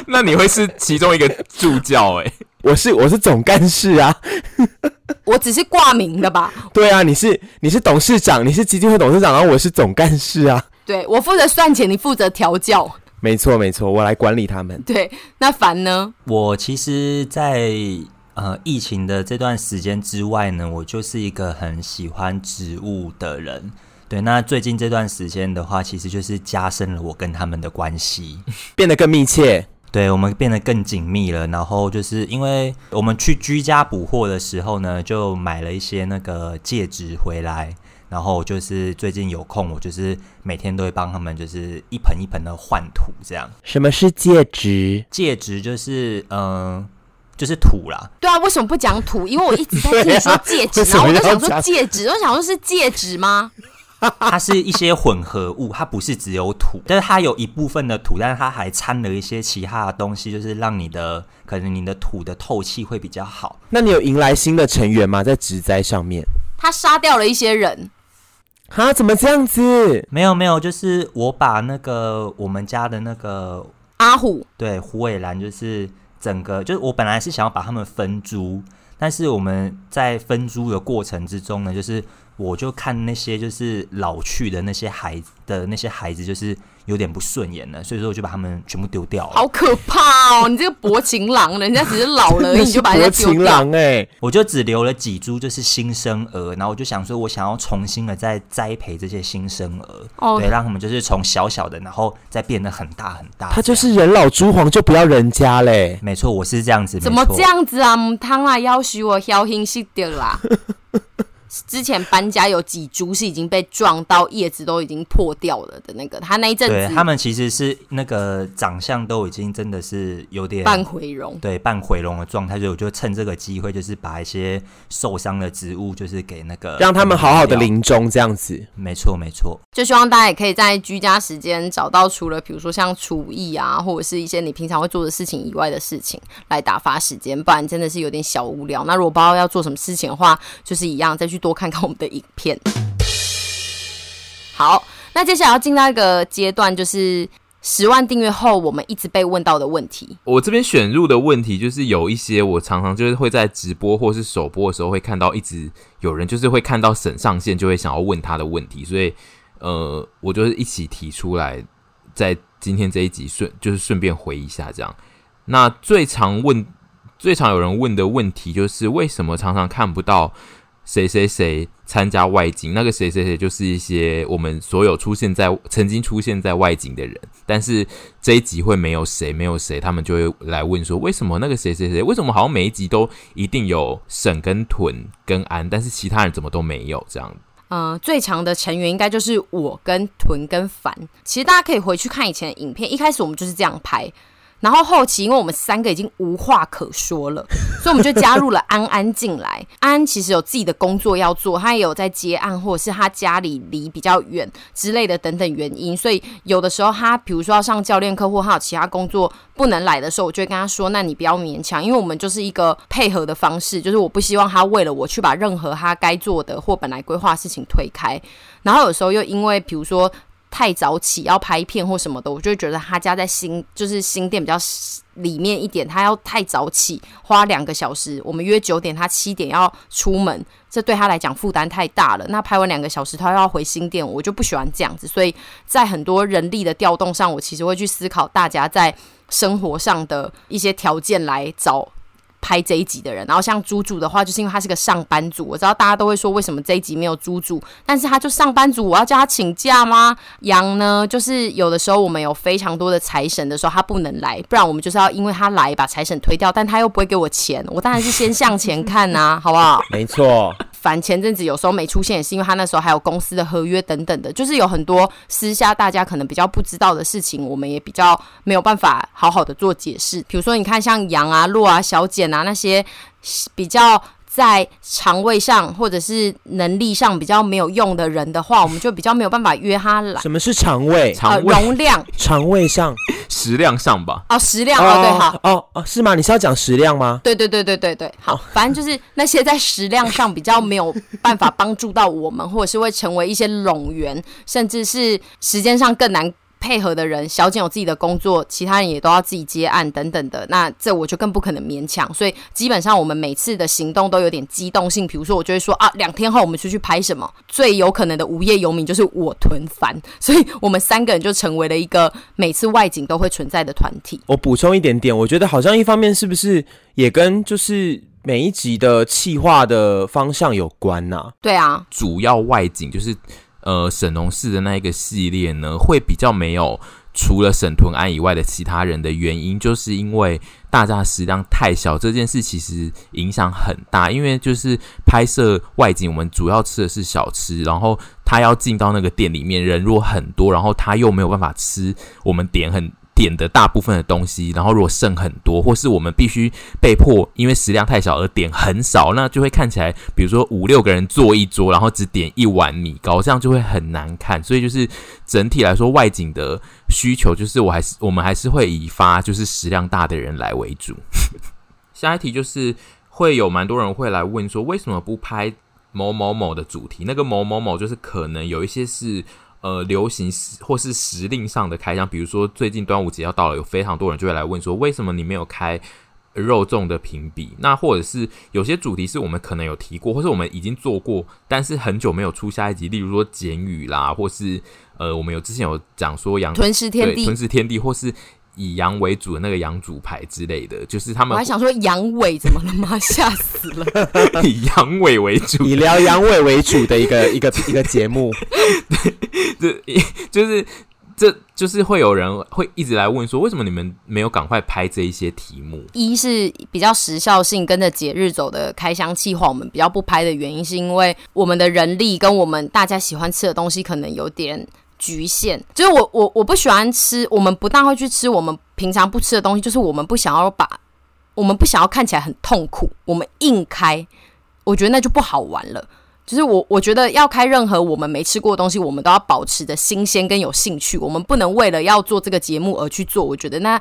那你会是其中一个助教哎、欸？我是我是总干事啊，我只是挂名的吧？对啊，你是你是董事长，你是基金会董事长，然后我是总干事啊。对，我负责算钱，你负责调教。没错没错，我来管理他们。对，那凡呢？我其实在，在呃疫情的这段时间之外呢，我就是一个很喜欢植物的人。对，那最近这段时间的话，其实就是加深了我跟他们的关系，变得更密切。对，我们变得更紧密了，然后就是因为我们去居家补货的时候呢，就买了一些那个戒指回来，然后就是最近有空，我就是每天都会帮他们，就是一盆一盆的换土，这样。什么是戒指？戒指就是嗯、呃，就是土啦。对啊，为什么不讲土？因为我一直在听你说戒指，啊、然后我就想说戒指，我想说是戒指吗？它是一些混合物，它不是只有土，但是它有一部分的土，但是它还掺了一些其他的东西，就是让你的可能你的土的透气会比较好。那你有迎来新的成员吗？在植栽上面，他杀掉了一些人，哈？怎么这样子？没有没有，就是我把那个我们家的那个阿虎，对，虎尾兰，就是整个就是我本来是想要把他们分株，但是我们在分株的过程之中呢，就是。我就看那些就是老去的那些孩子的那些孩子，就是有点不顺眼了，所以说我就把他们全部丢掉了。好可怕哦！你这个薄情郎，人家只是老了，你就把人家丢掉。薄情郎哎，我就只留了几株，就是新生儿。然后我就想说，我想要重新的再栽培这些新生儿，哦，对，让他们就是从小小的，然后再变得很大很大。他就是人老珠黄，就不要人家嘞。没错，我是这样子。怎么这样子啊？母汤啊，要许我小心些的啦。之前搬家有几株是已经被撞到叶子都已经破掉了的那个，他那一阵子，对他们其实是那个长相都已经真的是有点半毁容，对半毁容的状态，所以我就趁这个机会，就是把一些受伤的植物，就是给那个让他们好好的临终这样子。没错没错，就希望大家也可以在居家时间找到除了比如说像厨艺啊，或者是一些你平常会做的事情以外的事情来打发时间，不然真的是有点小无聊。那如果不知道要做什么事情的话，就是一样再去。多看看我们的影片。好，那接下来要进到一个阶段，就是十万订阅后，我们一直被问到的问题。我这边选入的问题，就是有一些我常常就是会在直播或是首播的时候会看到，一直有人就是会看到省上线，就会想要问他的问题，所以呃，我就是一起提出来，在今天这一集顺就是顺便回一下这样。那最常问、最常有人问的问题，就是为什么常常看不到？谁谁谁参加外景？那个谁谁谁就是一些我们所有出现在曾经出现在外景的人，但是这一集会没有谁，没有谁，他们就会来问说，为什么那个谁谁谁？为什么好像每一集都一定有沈跟屯跟安，但是其他人怎么都没有这样？嗯、最强的成员应该就是我跟屯跟凡。其实大家可以回去看以前的影片，一开始我们就是这样拍。然后后期，因为我们三个已经无话可说了，所以我们就加入了安安进来。安安其实有自己的工作要做，他也有在接案，或者是他家里离比较远之类的等等原因，所以有的时候他比如说要上教练课，或他有其他工作不能来的时候，我就会跟他说：“那你不要勉强，因为我们就是一个配合的方式，就是我不希望他为了我去把任何他该做的或本来规划的事情推开。然后有时候又因为比如说。”太早起要拍片或什么的，我就会觉得他家在新就是新店比较里面一点，他要太早起，花两个小时。我们约九点，他七点要出门，这对他来讲负担太大了。那拍完两个小时，他要回新店，我就不喜欢这样子。所以在很多人力的调动上，我其实会去思考大家在生活上的一些条件来找。拍这一集的人，然后像猪猪的话，就是因为他是个上班族。我知道大家都会说，为什么这一集没有猪猪？但是他就上班族，我要叫他请假吗？羊呢，就是有的时候我们有非常多的财神的时候，他不能来，不然我们就是要因为他来把财神推掉，但他又不会给我钱，我当然是先向前看呐、好不好？没错。凡前阵子有时候没出现，也是因为他那时候还有公司的合约等等的，就是有很多私下大家可能比较不知道的事情，我们也比较没有办法好好的做解释。比如说，你看像杨啊、洛啊、小简啊那些比较。在肠胃上或者是能力上比较没有用的人的话，我们就比较没有办法约他来。什么是肠胃？肠胃、呃、容量？肠胃上？食量上吧？哦，食量哦，对，好哦哦，是吗？你是要讲食量吗？对对对对对对，好，反正就是那些在食量上比较没有办法帮助到我们，或者是会成为一些冗员，甚至是时间上更难。配合的人，小简有自己的工作，其他人也都要自己接案等等的，那这我就更不可能勉强。所以基本上我们每次的行动都有点机动性，比如说我就会说啊，两天后我们出去拍什么，最有可能的无业游民就是我囤饭，所以我们三个人就成为了一个每次外景都会存在的团体。我补充一点点，我觉得好像一方面是不是也跟就是每一集的企划的方向有关呢？啊？对啊，主要外景就是。呃，沈农氏的那一个系列呢，会比较没有除了沈屯安以外的其他人的原因，就是因为大家食量太小，这件事其实影响很大。因为就是拍摄外景，我们主要吃的是小吃，然后他要进到那个店里面，人如果很多，然后他又没有办法吃，我们点很。点的大部分的东西，然后如果剩很多，或是我们必须被迫因为食量太小而点很少，那就会看起来，比如说五六个人坐一桌，然后只点一碗米糕，这样就会很难看。所以就是整体来说，外景的需求就是我还是我们还是会以发就是食量大的人来为主。下一题就是会有蛮多人会来问说，为什么不拍某某某的主题？那个某某某就是可能有一些是。呃，流行或是时令上的开箱，比如说最近端午节要到了，有非常多人就会来问说，为什么你没有开肉粽的评比？那或者是有些主题是我们可能有提过，或是我们已经做过，但是很久没有出下一集，例如说简语啦，或是呃，我们有之前有讲说羊吞食天地，吞食天地，或是。以羊为主的那个羊主牌之类的，就是他们。我还想说羊尾怎么了吗？吓死了！以羊尾为主，以聊羊尾为主的一个一个一个节目。对，这就是这就是会有人会一直来问说，为什么你们没有赶快拍这一些题目？一是比较时效性跟着节日走的开箱计划，我们比较不拍的原因，是因为我们的人力跟我们大家喜欢吃的东西可能有点。局限就是我我我不喜欢吃，我们不但会去吃我们平常不吃的东西，就是我们不想要把我们不想要看起来很痛苦，我们硬开，我觉得那就不好玩了。就是我我觉得要开任何我们没吃过的东西，我们都要保持着新鲜跟有兴趣，我们不能为了要做这个节目而去做，我觉得那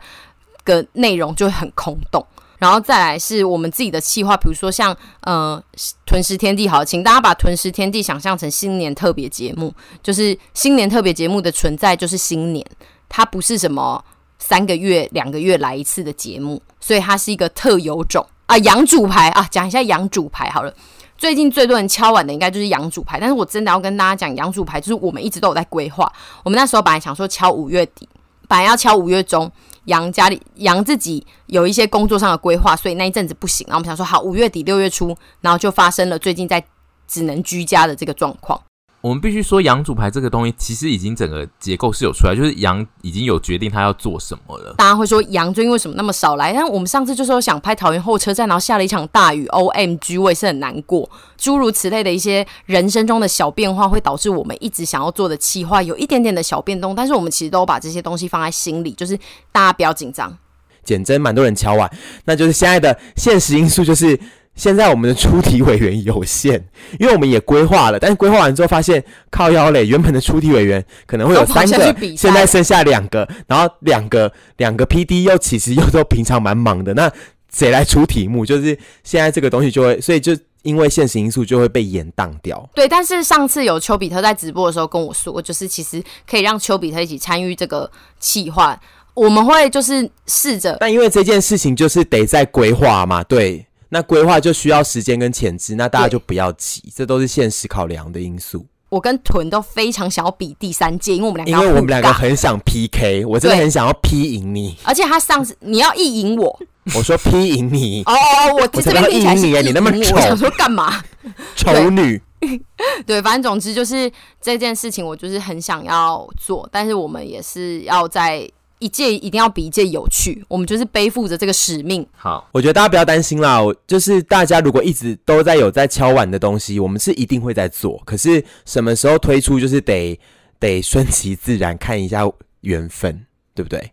个内容就会很空洞。然后再来是我们自己的企划，比如说像呃吞食天地，好，请大家把吞食天地想象成新年特别节目，就是新年特别节目的存在就是新年，它不是什么三个月、两个月来一次的节目，所以它是一个特有种啊。羊主牌啊，讲一下羊主牌好了。最近最多人敲碗的应该就是羊主牌，但是我真的要跟大家讲，羊主牌就是我们一直都有在规划。我们那时候本来想说敲五月底，本来要敲五月中。杨家里杨自己有一些工作上的规划，所以那一阵子不行。然后我们想说，好，五月底六月初，然后就发生了最近在只能居家的这个状况。我们必须说，羊组牌这个东西其实已经整个结构是有出来，就是羊已经有决定他要做什么了。大家会说羊最近为什么那么少来？但我们上次就说想拍桃园后车站，然后下了一场大雨，OMG，我也是很难过。诸如此类的一些人生中的小变化，会导致我们一直想要做的企划有一点点的小变动。但是我们其实都把这些东西放在心里，就是大家不要紧张。简真蛮多人敲碗，那就是现在的现实因素就是。现在我们的出题委员有限，因为我们也规划了，但是规划完之后发现靠腰嘞，原本的出题委员可能会有三个，现在剩下两个，然后两个两个 PD 又其实又都平常蛮忙的，那谁来出题目？就是现在这个东西就会，所以就因为现实因素就会被延宕掉。对，但是上次有丘比特在直播的时候跟我说，就是其实可以让丘比特一起参与这个企划，我们会就是试着，但因为这件事情就是得在规划嘛，对。那规划就需要时间跟前置，那大家就不要急，这都是现实考量的因素。我跟屯都非常想要比第三届，因为我们两个，因为我们两个很想 PK，我真的很想要 P 赢你。而且他上次你要一赢我，我说 P 赢你哦，我我这边一赢你，你那么丑，我想说干嘛？丑女。对，反正总之就是这件事情，我就是很想要做，但是我们也是要在。一届一定要比一届有趣，我们就是背负着这个使命。好，我觉得大家不要担心啦，我就是大家如果一直都在有在敲碗的东西，我们是一定会在做。可是什么时候推出，就是得得顺其自然，看一下缘分，对不对？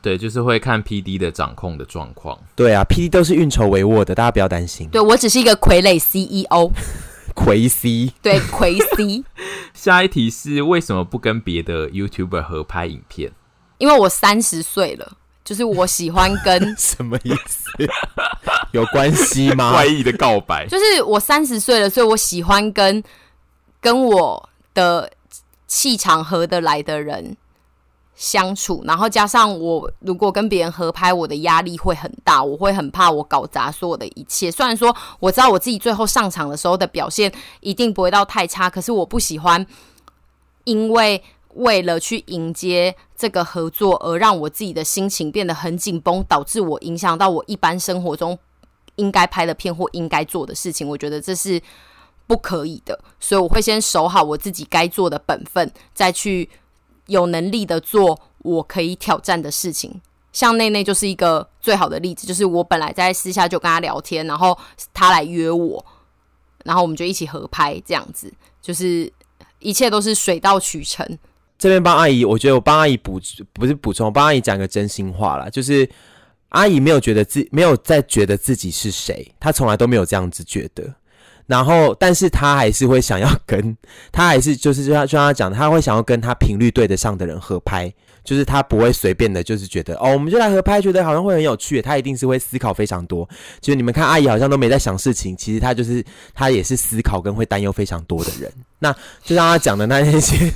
对，就是会看 PD 的掌控的状况。对啊，PD 都是运筹帷幄的，大家不要担心。对，我只是一个傀儡 CEO，傀 C，对，傀 C。下一题是为什么不跟别的 YouTuber 合拍影片？因为我三十岁了，就是我喜欢跟 什么意思？有关系吗？怪异的告白，就是我三十岁了，所以我喜欢跟跟我的气场合得来的人相处，然后加上我如果跟别人合拍，我的压力会很大，我会很怕我搞砸所有的一切。虽然说我知道我自己最后上场的时候的表现一定不会到太差，可是我不喜欢因为。为了去迎接这个合作，而让我自己的心情变得很紧绷，导致我影响到我一般生活中应该拍的片或应该做的事情。我觉得这是不可以的，所以我会先守好我自己该做的本分，再去有能力的做我可以挑战的事情。像内内就是一个最好的例子，就是我本来在私下就跟他聊天，然后他来约我，然后我们就一起合拍，这样子就是一切都是水到渠成。这边帮阿姨，我觉得我帮阿姨补不是补充，帮阿姨讲个真心话啦，就是阿姨没有觉得自没有在觉得自己是谁，她从来都没有这样子觉得。然后，但是她还是会想要跟，她还是就是就像就像她讲的，她会想要跟她频率对得上的人合拍。就是她不会随便的，就是觉得哦，我们就来合拍，觉得好像会很有趣。她一定是会思考非常多。就是你们看阿姨好像都没在想事情，其实她就是她也是思考跟会担忧非常多的人。那就像他讲的那些，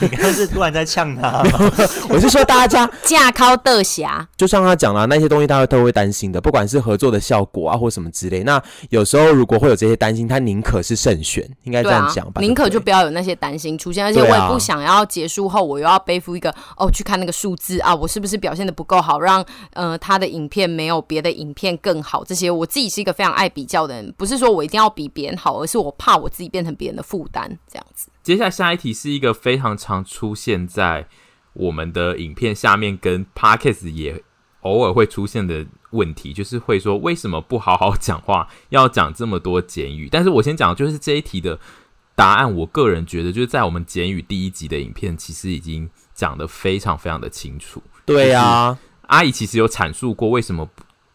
你刚刚是突然在呛他？我是说大家驾靠的侠，就像他讲了那些东西，大家都会担心的，不管是合作的效果啊，或什么之类。那有时候如果会有这些担心，他宁可是慎选，应该这样讲吧？宁可就不要有那些担心出现，而且我也不想要结束后我又要背负一个哦。去看那个数字啊，我是不是表现的不够好，让呃他的影片没有别的影片更好？这些我自己是一个非常爱比较的人，不是说我一定要比别人好，而是我怕我自己变成别人的负担，这样子。接下来下一题是一个非常常出现在我们的影片下面，跟 Podcast 也偶尔会出现的问题，就是会说为什么不好好讲话，要讲这么多简语？但是我先讲，就是这一题的答案，我个人觉得就是在我们简语第一集的影片，其实已经。讲得非常非常的清楚，对呀、啊，阿姨其实有阐述过为什么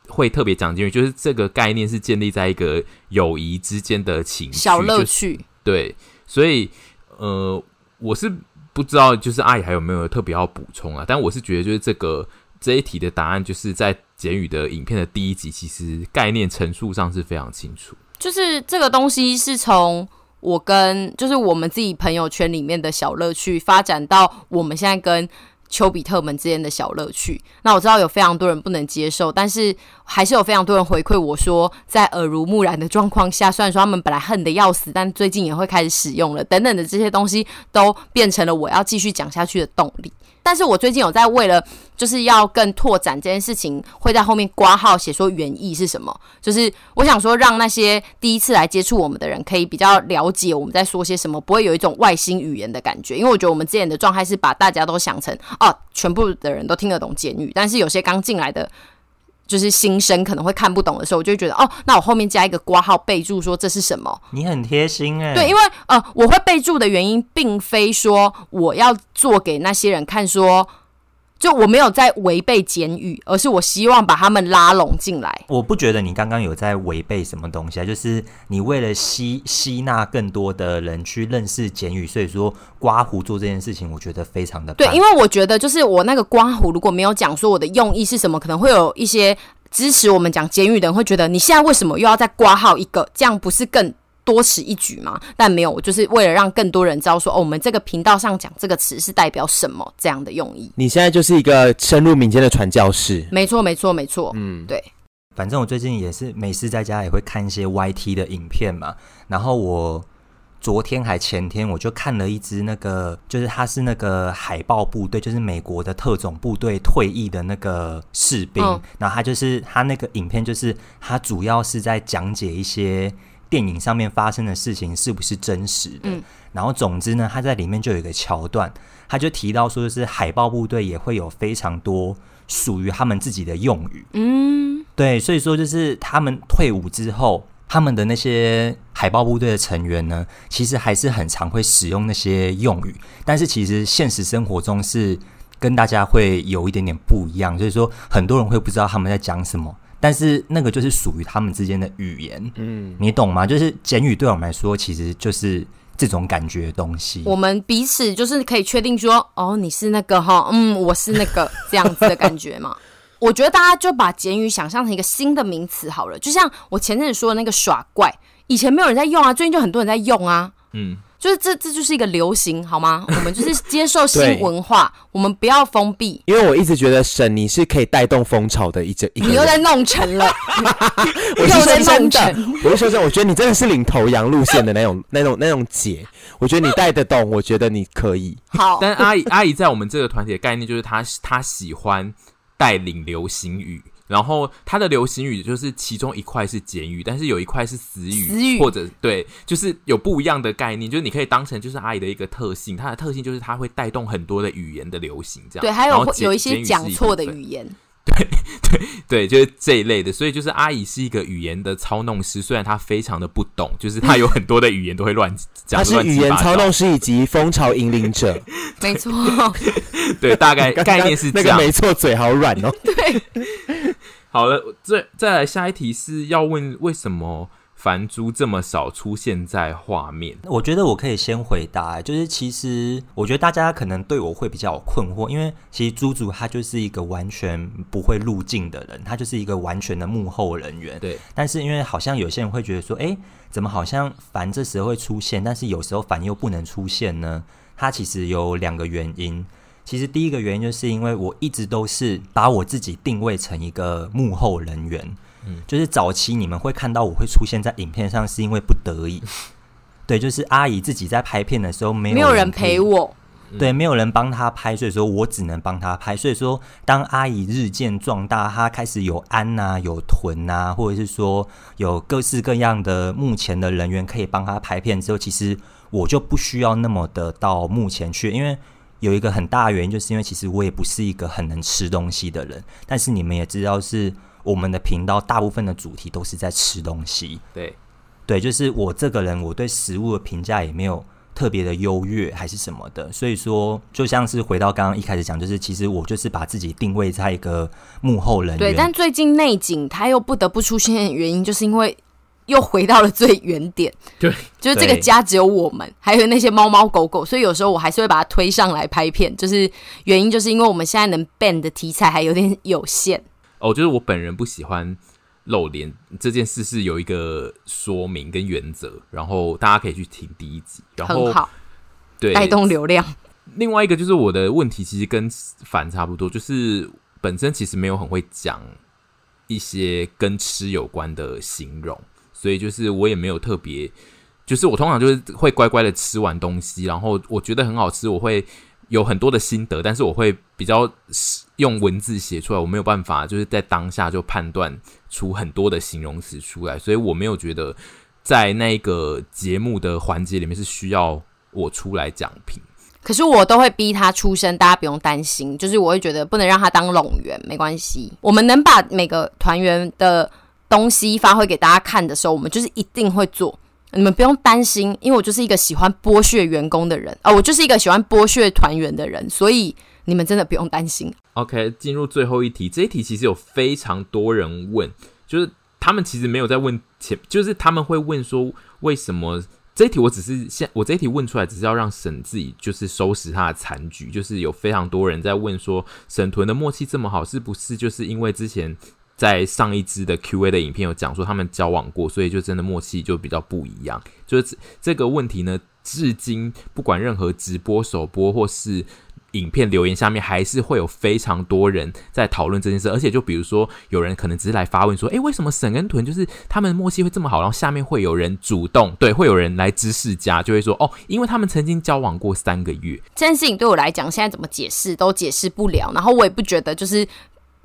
会特别讲进去，就是这个概念是建立在一个友谊之间的情绪小乐趣、就是，对，所以呃，我是不知道，就是阿姨还有没有特别要补充啊？但我是觉得，就是这个这一题的答案，就是在简语的影片的第一集，其实概念陈述上是非常清楚，就是这个东西是从。我跟就是我们自己朋友圈里面的小乐趣，发展到我们现在跟丘比特们之间的小乐趣。那我知道有非常多人不能接受，但是还是有非常多人回馈我说，在耳濡目染的状况下，虽然说他们本来恨得要死，但最近也会开始使用了，等等的这些东西，都变成了我要继续讲下去的动力。但是我最近有在为了就是要更拓展这件事情，会在后面挂号写说原意是什么。就是我想说，让那些第一次来接触我们的人可以比较了解我们在说些什么，不会有一种外星语言的感觉。因为我觉得我们之前的状态是把大家都想成哦，全部的人都听得懂简语，但是有些刚进来的。就是新生可能会看不懂的时候，我就会觉得哦，那我后面加一个挂号备注说这是什么？你很贴心哎。对，因为呃，我会备注的原因，并非说我要做给那些人看说。就我没有在违背简语，而是我希望把他们拉拢进来。我不觉得你刚刚有在违背什么东西啊，就是你为了吸吸纳更多的人去认识简语，所以说刮胡做这件事情，我觉得非常的。对，因为我觉得就是我那个刮胡如果没有讲说我的用意是什么，可能会有一些支持我们讲简语的人会觉得你现在为什么又要再刮号一个？这样不是更？多此一举嘛，但没有，我就是为了让更多人知道说，哦，我们这个频道上讲这个词是代表什么这样的用意。你现在就是一个深入民间的传教士。没错，没错，没错。嗯，对。反正我最近也是每次在家也会看一些 YT 的影片嘛，然后我昨天还前天我就看了一支那个，就是他是那个海豹部队，就是美国的特种部队退役的那个士兵，嗯、然后他就是他那个影片就是他主要是在讲解一些。电影上面发生的事情是不是真实的？嗯，然后总之呢，他在里面就有一个桥段，他就提到说，是海豹部队也会有非常多属于他们自己的用语。嗯，对，所以说就是他们退伍之后，他们的那些海豹部队的成员呢，其实还是很常会使用那些用语，但是其实现实生活中是跟大家会有一点点不一样，所以说很多人会不知道他们在讲什么。但是那个就是属于他们之间的语言，嗯，你懂吗？就是简语对我们来说，其实就是这种感觉的东西。我们彼此就是可以确定说，哦，你是那个哈，嗯，我是那个这样子的感觉嘛。我觉得大家就把简语想象成一个新的名词好了，就像我前阵子说的那个耍怪，以前没有人在用啊，最近就很多人在用啊，嗯。就是这，这就是一个流行，好吗？我们就是接受新 文化，我们不要封闭。因为我一直觉得沈你是可以带动风潮的一整，一个你又在弄沉了，我是说真的，我是说真的，我觉得你真的是领头羊路线的那种、那种、那种姐，我觉得你带得动，我觉得你可以。好，但阿姨阿姨在我们这个团体的概念就是她，她喜欢带领流行语。然后它的流行语就是其中一块是简语，但是有一块是死语，死语。或者对，就是有不一样的概念，就是你可以当成就是阿姨的一个特性，它的特性就是它会带动很多的语言的流行，这样。对，还有有一些讲错的语言。对 对对，就是这一类的，所以就是阿姨是一个语言的操弄师，虽然她非常的不懂，就是她有很多的语言都会乱讲。她是语言操弄师以及风潮引领者，没错。对，大概概念是这样。那个没错，嘴好软哦。对。好了，再再来下一题是要问为什么？凡猪这么少出现在画面，我觉得我可以先回答，就是其实我觉得大家可能对我会比较有困惑，因为其实猪猪他就是一个完全不会入镜的人，他就是一个完全的幕后人员。对，但是因为好像有些人会觉得说，哎，怎么好像凡这时候会出现，但是有时候凡又不能出现呢？他其实有两个原因。其实第一个原因就是因为我一直都是把我自己定位成一个幕后人员。嗯，就是早期你们会看到我会出现在影片上，是因为不得已。对，就是阿姨自己在拍片的时候没有没有人陪我，对，没有人帮她拍，所以说我只能帮她拍。所以说，当阿姨日渐壮大，她开始有安呐、啊，有臀呐、啊，或者是说有各式各样的目前的人员可以帮她拍片之后，其实我就不需要那么的到目前去，因为有一个很大的原因，就是因为其实我也不是一个很能吃东西的人，但是你们也知道是。我们的频道大部分的主题都是在吃东西，对，对，就是我这个人，我对食物的评价也没有特别的优越，还是什么的，所以说，就像是回到刚刚一开始讲，就是其实我就是把自己定位在一个幕后人员，对，但最近内景他又不得不出现的原因，就是因为又回到了最原点，对，就是这个家只有我们，还有那些猫猫狗狗，所以有时候我还是会把它推上来拍片，就是原因就是因为我们现在能 ban 的题材还有点有限。哦，就是我本人不喜欢露脸这件事是有一个说明跟原则，然后大家可以去听第一集，然后很好，对，带动流量。另外一个就是我的问题其实跟凡差不多，就是本身其实没有很会讲一些跟吃有关的形容，所以就是我也没有特别，就是我通常就是会乖乖的吃完东西，然后我觉得很好吃，我会。有很多的心得，但是我会比较用文字写出来，我没有办法就是在当下就判断出很多的形容词出来，所以我没有觉得在那个节目的环节里面是需要我出来讲评。可是我都会逼他出声，大家不用担心，就是我会觉得不能让他当拢员，没关系，我们能把每个团员的东西发挥给大家看的时候，我们就是一定会做。你们不用担心，因为我就是一个喜欢剥削员工的人啊、哦，我就是一个喜欢剥削团员的人，所以你们真的不用担心。OK，进入最后一题，这一题其实有非常多人问，就是他们其实没有在问前，就是他们会问说为什么这一题，我只是现我这一题问出来，只是要让沈自己就是收拾他的残局，就是有非常多人在问说沈屯的默契这么好，是不是就是因为之前。在上一支的 Q&A 的影片有讲说他们交往过，所以就真的默契就比较不一样。就是这个问题呢，至今不管任何直播、首播或是影片留言下面，还是会有非常多人在讨论这件事。而且就比如说，有人可能只是来发问说：“诶，为什么沈跟屯就是他们默契会这么好？”然后下面会有人主动对，会有人来知识家就会说：“哦，因为他们曾经交往过三个月。”这件事情对我来讲，现在怎么解释都解释不了。然后我也不觉得就是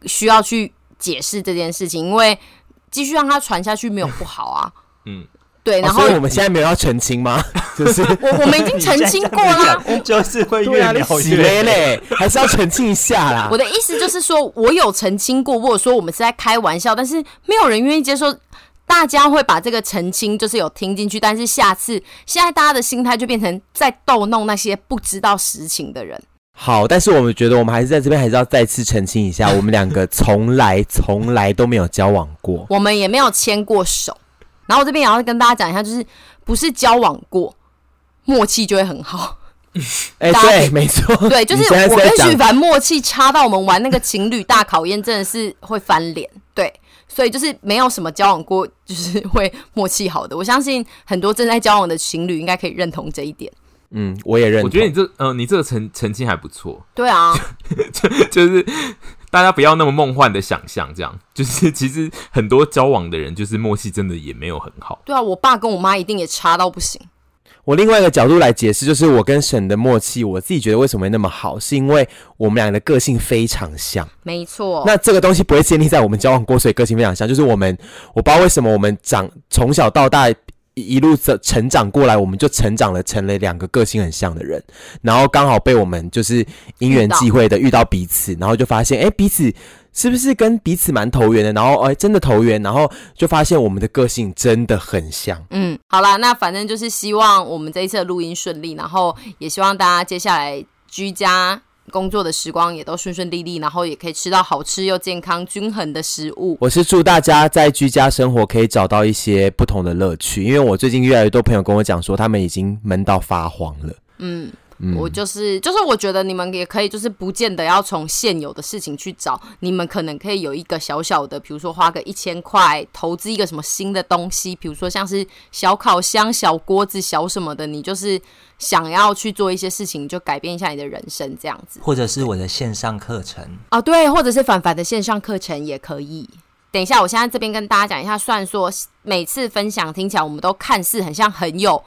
需要去。解释这件事情，因为继续让它传下去没有不好啊。嗯，对。然后、哦、所以我们现在没有要澄清吗？就是我我们已经澄清过了，我就是会越描越嘞，还是要澄清一下啦。我的意思就是说，我有澄清过，或者说我们是在开玩笑，但是没有人愿意接受。大家会把这个澄清就是有听进去，但是下次现在大家的心态就变成在逗弄那些不知道实情的人。好，但是我们觉得我们还是在这边还是要再次澄清一下，我们两个从来从来都没有交往过，我们也没有牵过手。然后我这边也要跟大家讲一下，就是不是交往过，默契就会很好。哎、欸，对，没错，对，就是我跟许凡默契差到我们玩那个情侣大考验，真的是会翻脸。对，所以就是没有什么交往过，就是会默契好的。我相信很多正在交往的情侣应该可以认同这一点。嗯，我也认。我觉得你这，嗯、呃，你这个澄澄清还不错。对啊，就就是大家不要那么梦幻的想象，这样就是其实很多交往的人，就是默契真的也没有很好。对啊，我爸跟我妈一定也差到不行。我另外一个角度来解释，就是我跟沈的默契，我自己觉得为什么会那么好，是因为我们俩的个性非常像。没错。那这个东西不会建立在我们交往过，所以个性非常像。就是我们，我不知道为什么我们长从小到大。一路成成长过来，我们就成长了，成了两个个性很像的人，然后刚好被我们就是因缘际会的遇到彼此，然后就发现，哎，彼此是不是跟彼此蛮投缘的？然后，哎，真的投缘，然后就发现我们的个性真的很像。嗯，好啦，那反正就是希望我们这一次的录音顺利，然后也希望大家接下来居家。工作的时光也都顺顺利利，然后也可以吃到好吃又健康均衡的食物。我是祝大家在居家生活可以找到一些不同的乐趣，因为我最近越来越多朋友跟我讲说，他们已经闷到发黄了。嗯。嗯、我就是，就是我觉得你们也可以，就是不见得要从现有的事情去找，你们可能可以有一个小小的，比如说花个一千块投资一个什么新的东西，比如说像是小烤箱、小锅子、小什么的，你就是想要去做一些事情，就改变一下你的人生这样子。或者是我的线上课程啊，对，或者是凡凡的线上课程也可以。等一下，我现在这边跟大家讲一下，虽然说每次分享听起来我们都看似很像很有。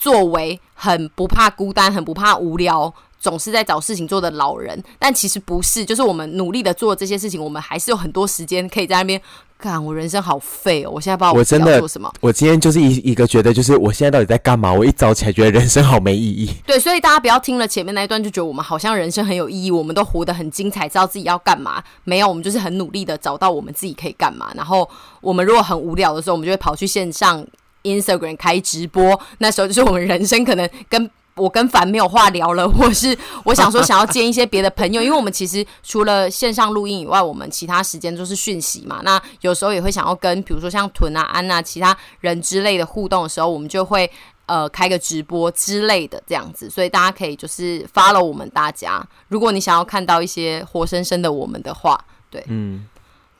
作为很不怕孤单、很不怕无聊、总是在找事情做的老人，但其实不是，就是我们努力的做这些事情，我们还是有很多时间可以在那边干。我人生好废哦，我现在不知道我真的要做什么。我，我今天就是一一个觉得，就是我现在到底在干嘛？我一早起来觉得人生好没意义。对，所以大家不要听了前面那一段就觉得我们好像人生很有意义，我们都活得很精彩，知道自己要干嘛。没有，我们就是很努力的找到我们自己可以干嘛。然后我们如果很无聊的时候，我们就会跑去线上。Instagram 开直播，那时候就是我们人生可能跟我跟凡没有话聊了，或是我想说想要见一些别的朋友，因为我们其实除了线上录音以外，我们其他时间都是讯息嘛。那有时候也会想要跟，比如说像屯啊、安啊其他人之类的互动的时候，我们就会呃开个直播之类的这样子，所以大家可以就是 follow 我们大家。如果你想要看到一些活生生的我们的话，对，嗯，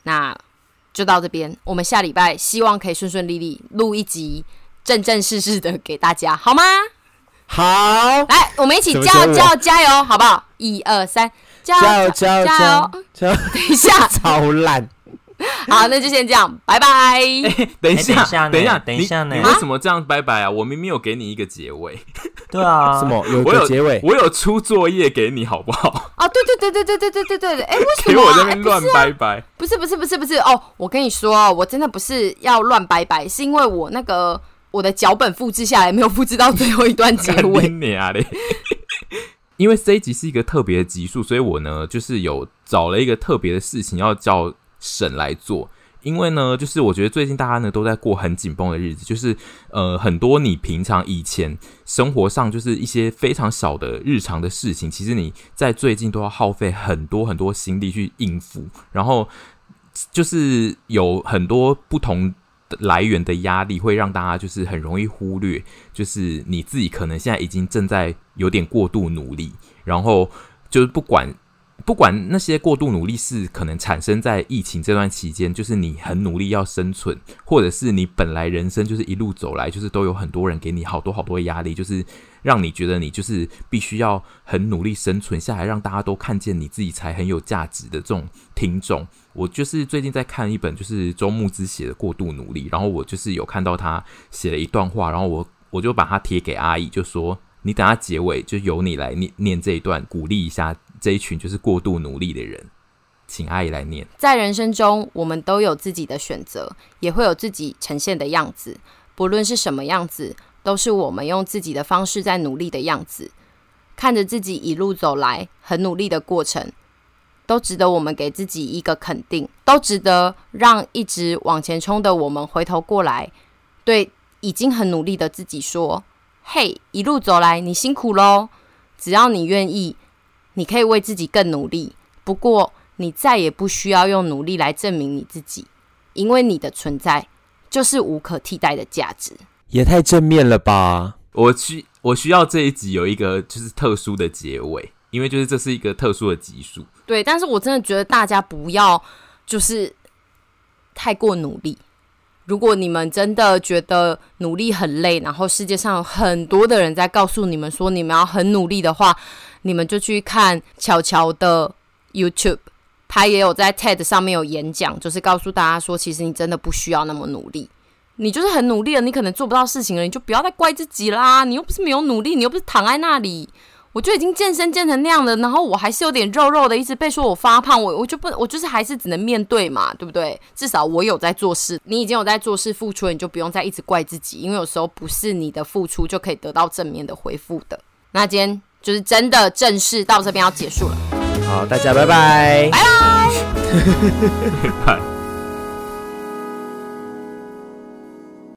那。就到这边，我们下礼拜希望可以顺顺利利录一集正正式式的给大家，好吗？好，来，我们一起加油加油加油，好不好？一二三，加油加油加油！加油加油 等一下，超烂。好，那就先这样，拜拜。欸、等一下，欸、等一下，等一下，呢，你为什么这样拜拜啊？我明明有给你一个结尾。对啊，什么有个结尾？我有，出作业给你，好不好？啊，对对对对对对对对对哎，为什么、啊？给我在那边乱拜拜？不是不是不是不是哦，我跟你说，我真的不是要乱拜拜，是因为我那个我的脚本复制下来没有复制到最后一段结尾。你啊嘞！因为这一集是一个特别的集数，所以我呢就是有找了一个特别的事情要叫省来做。因为呢，就是我觉得最近大家呢都在过很紧绷的日子，就是呃很多你平常以前生活上就是一些非常小的日常的事情，其实你在最近都要耗费很多很多心力去应付，然后就是有很多不同来源的压力，会让大家就是很容易忽略，就是你自己可能现在已经正在有点过度努力，然后就是不管。不管那些过度努力是可能产生在疫情这段期间，就是你很努力要生存，或者是你本来人生就是一路走来，就是都有很多人给你好多好多压力，就是让你觉得你就是必须要很努力生存下来，让大家都看见你自己才很有价值的这种听众。我就是最近在看一本就是周牧之写的《过度努力》，然后我就是有看到他写了一段话，然后我我就把它贴给阿姨，就说你等下结尾就由你来念念这一段，鼓励一下。这一群就是过度努力的人，请阿姨来念。在人生中，我们都有自己的选择，也会有自己呈现的样子。不论是什么样子，都是我们用自己的方式在努力的样子。看着自己一路走来很努力的过程，都值得我们给自己一个肯定，都值得让一直往前冲的我们回头过来，对已经很努力的自己说：“嘿，一路走来你辛苦喽！只要你愿意。”你可以为自己更努力，不过你再也不需要用努力来证明你自己，因为你的存在就是无可替代的价值。也太正面了吧！我需我需要这一集有一个就是特殊的结尾，因为就是这是一个特殊的集数。对，但是我真的觉得大家不要就是太过努力。如果你们真的觉得努力很累，然后世界上有很多的人在告诉你们说你们要很努力的话，你们就去看乔乔的 YouTube，他也有在 TED 上面有演讲，就是告诉大家说，其实你真的不需要那么努力，你就是很努力了，你可能做不到事情了，你就不要再怪自己啦。你又不是没有努力，你又不是躺在那里，我就已经健身健成那样了，然后我还是有点肉肉的，一直被说我发胖，我我就不，我就是还是只能面对嘛，对不对？至少我有在做事，你已经有在做事付出，你就不用再一直怪自己，因为有时候不是你的付出就可以得到正面的回复的。那今天。就是真的正式到这边要结束了。好，大家拜拜，拜拜。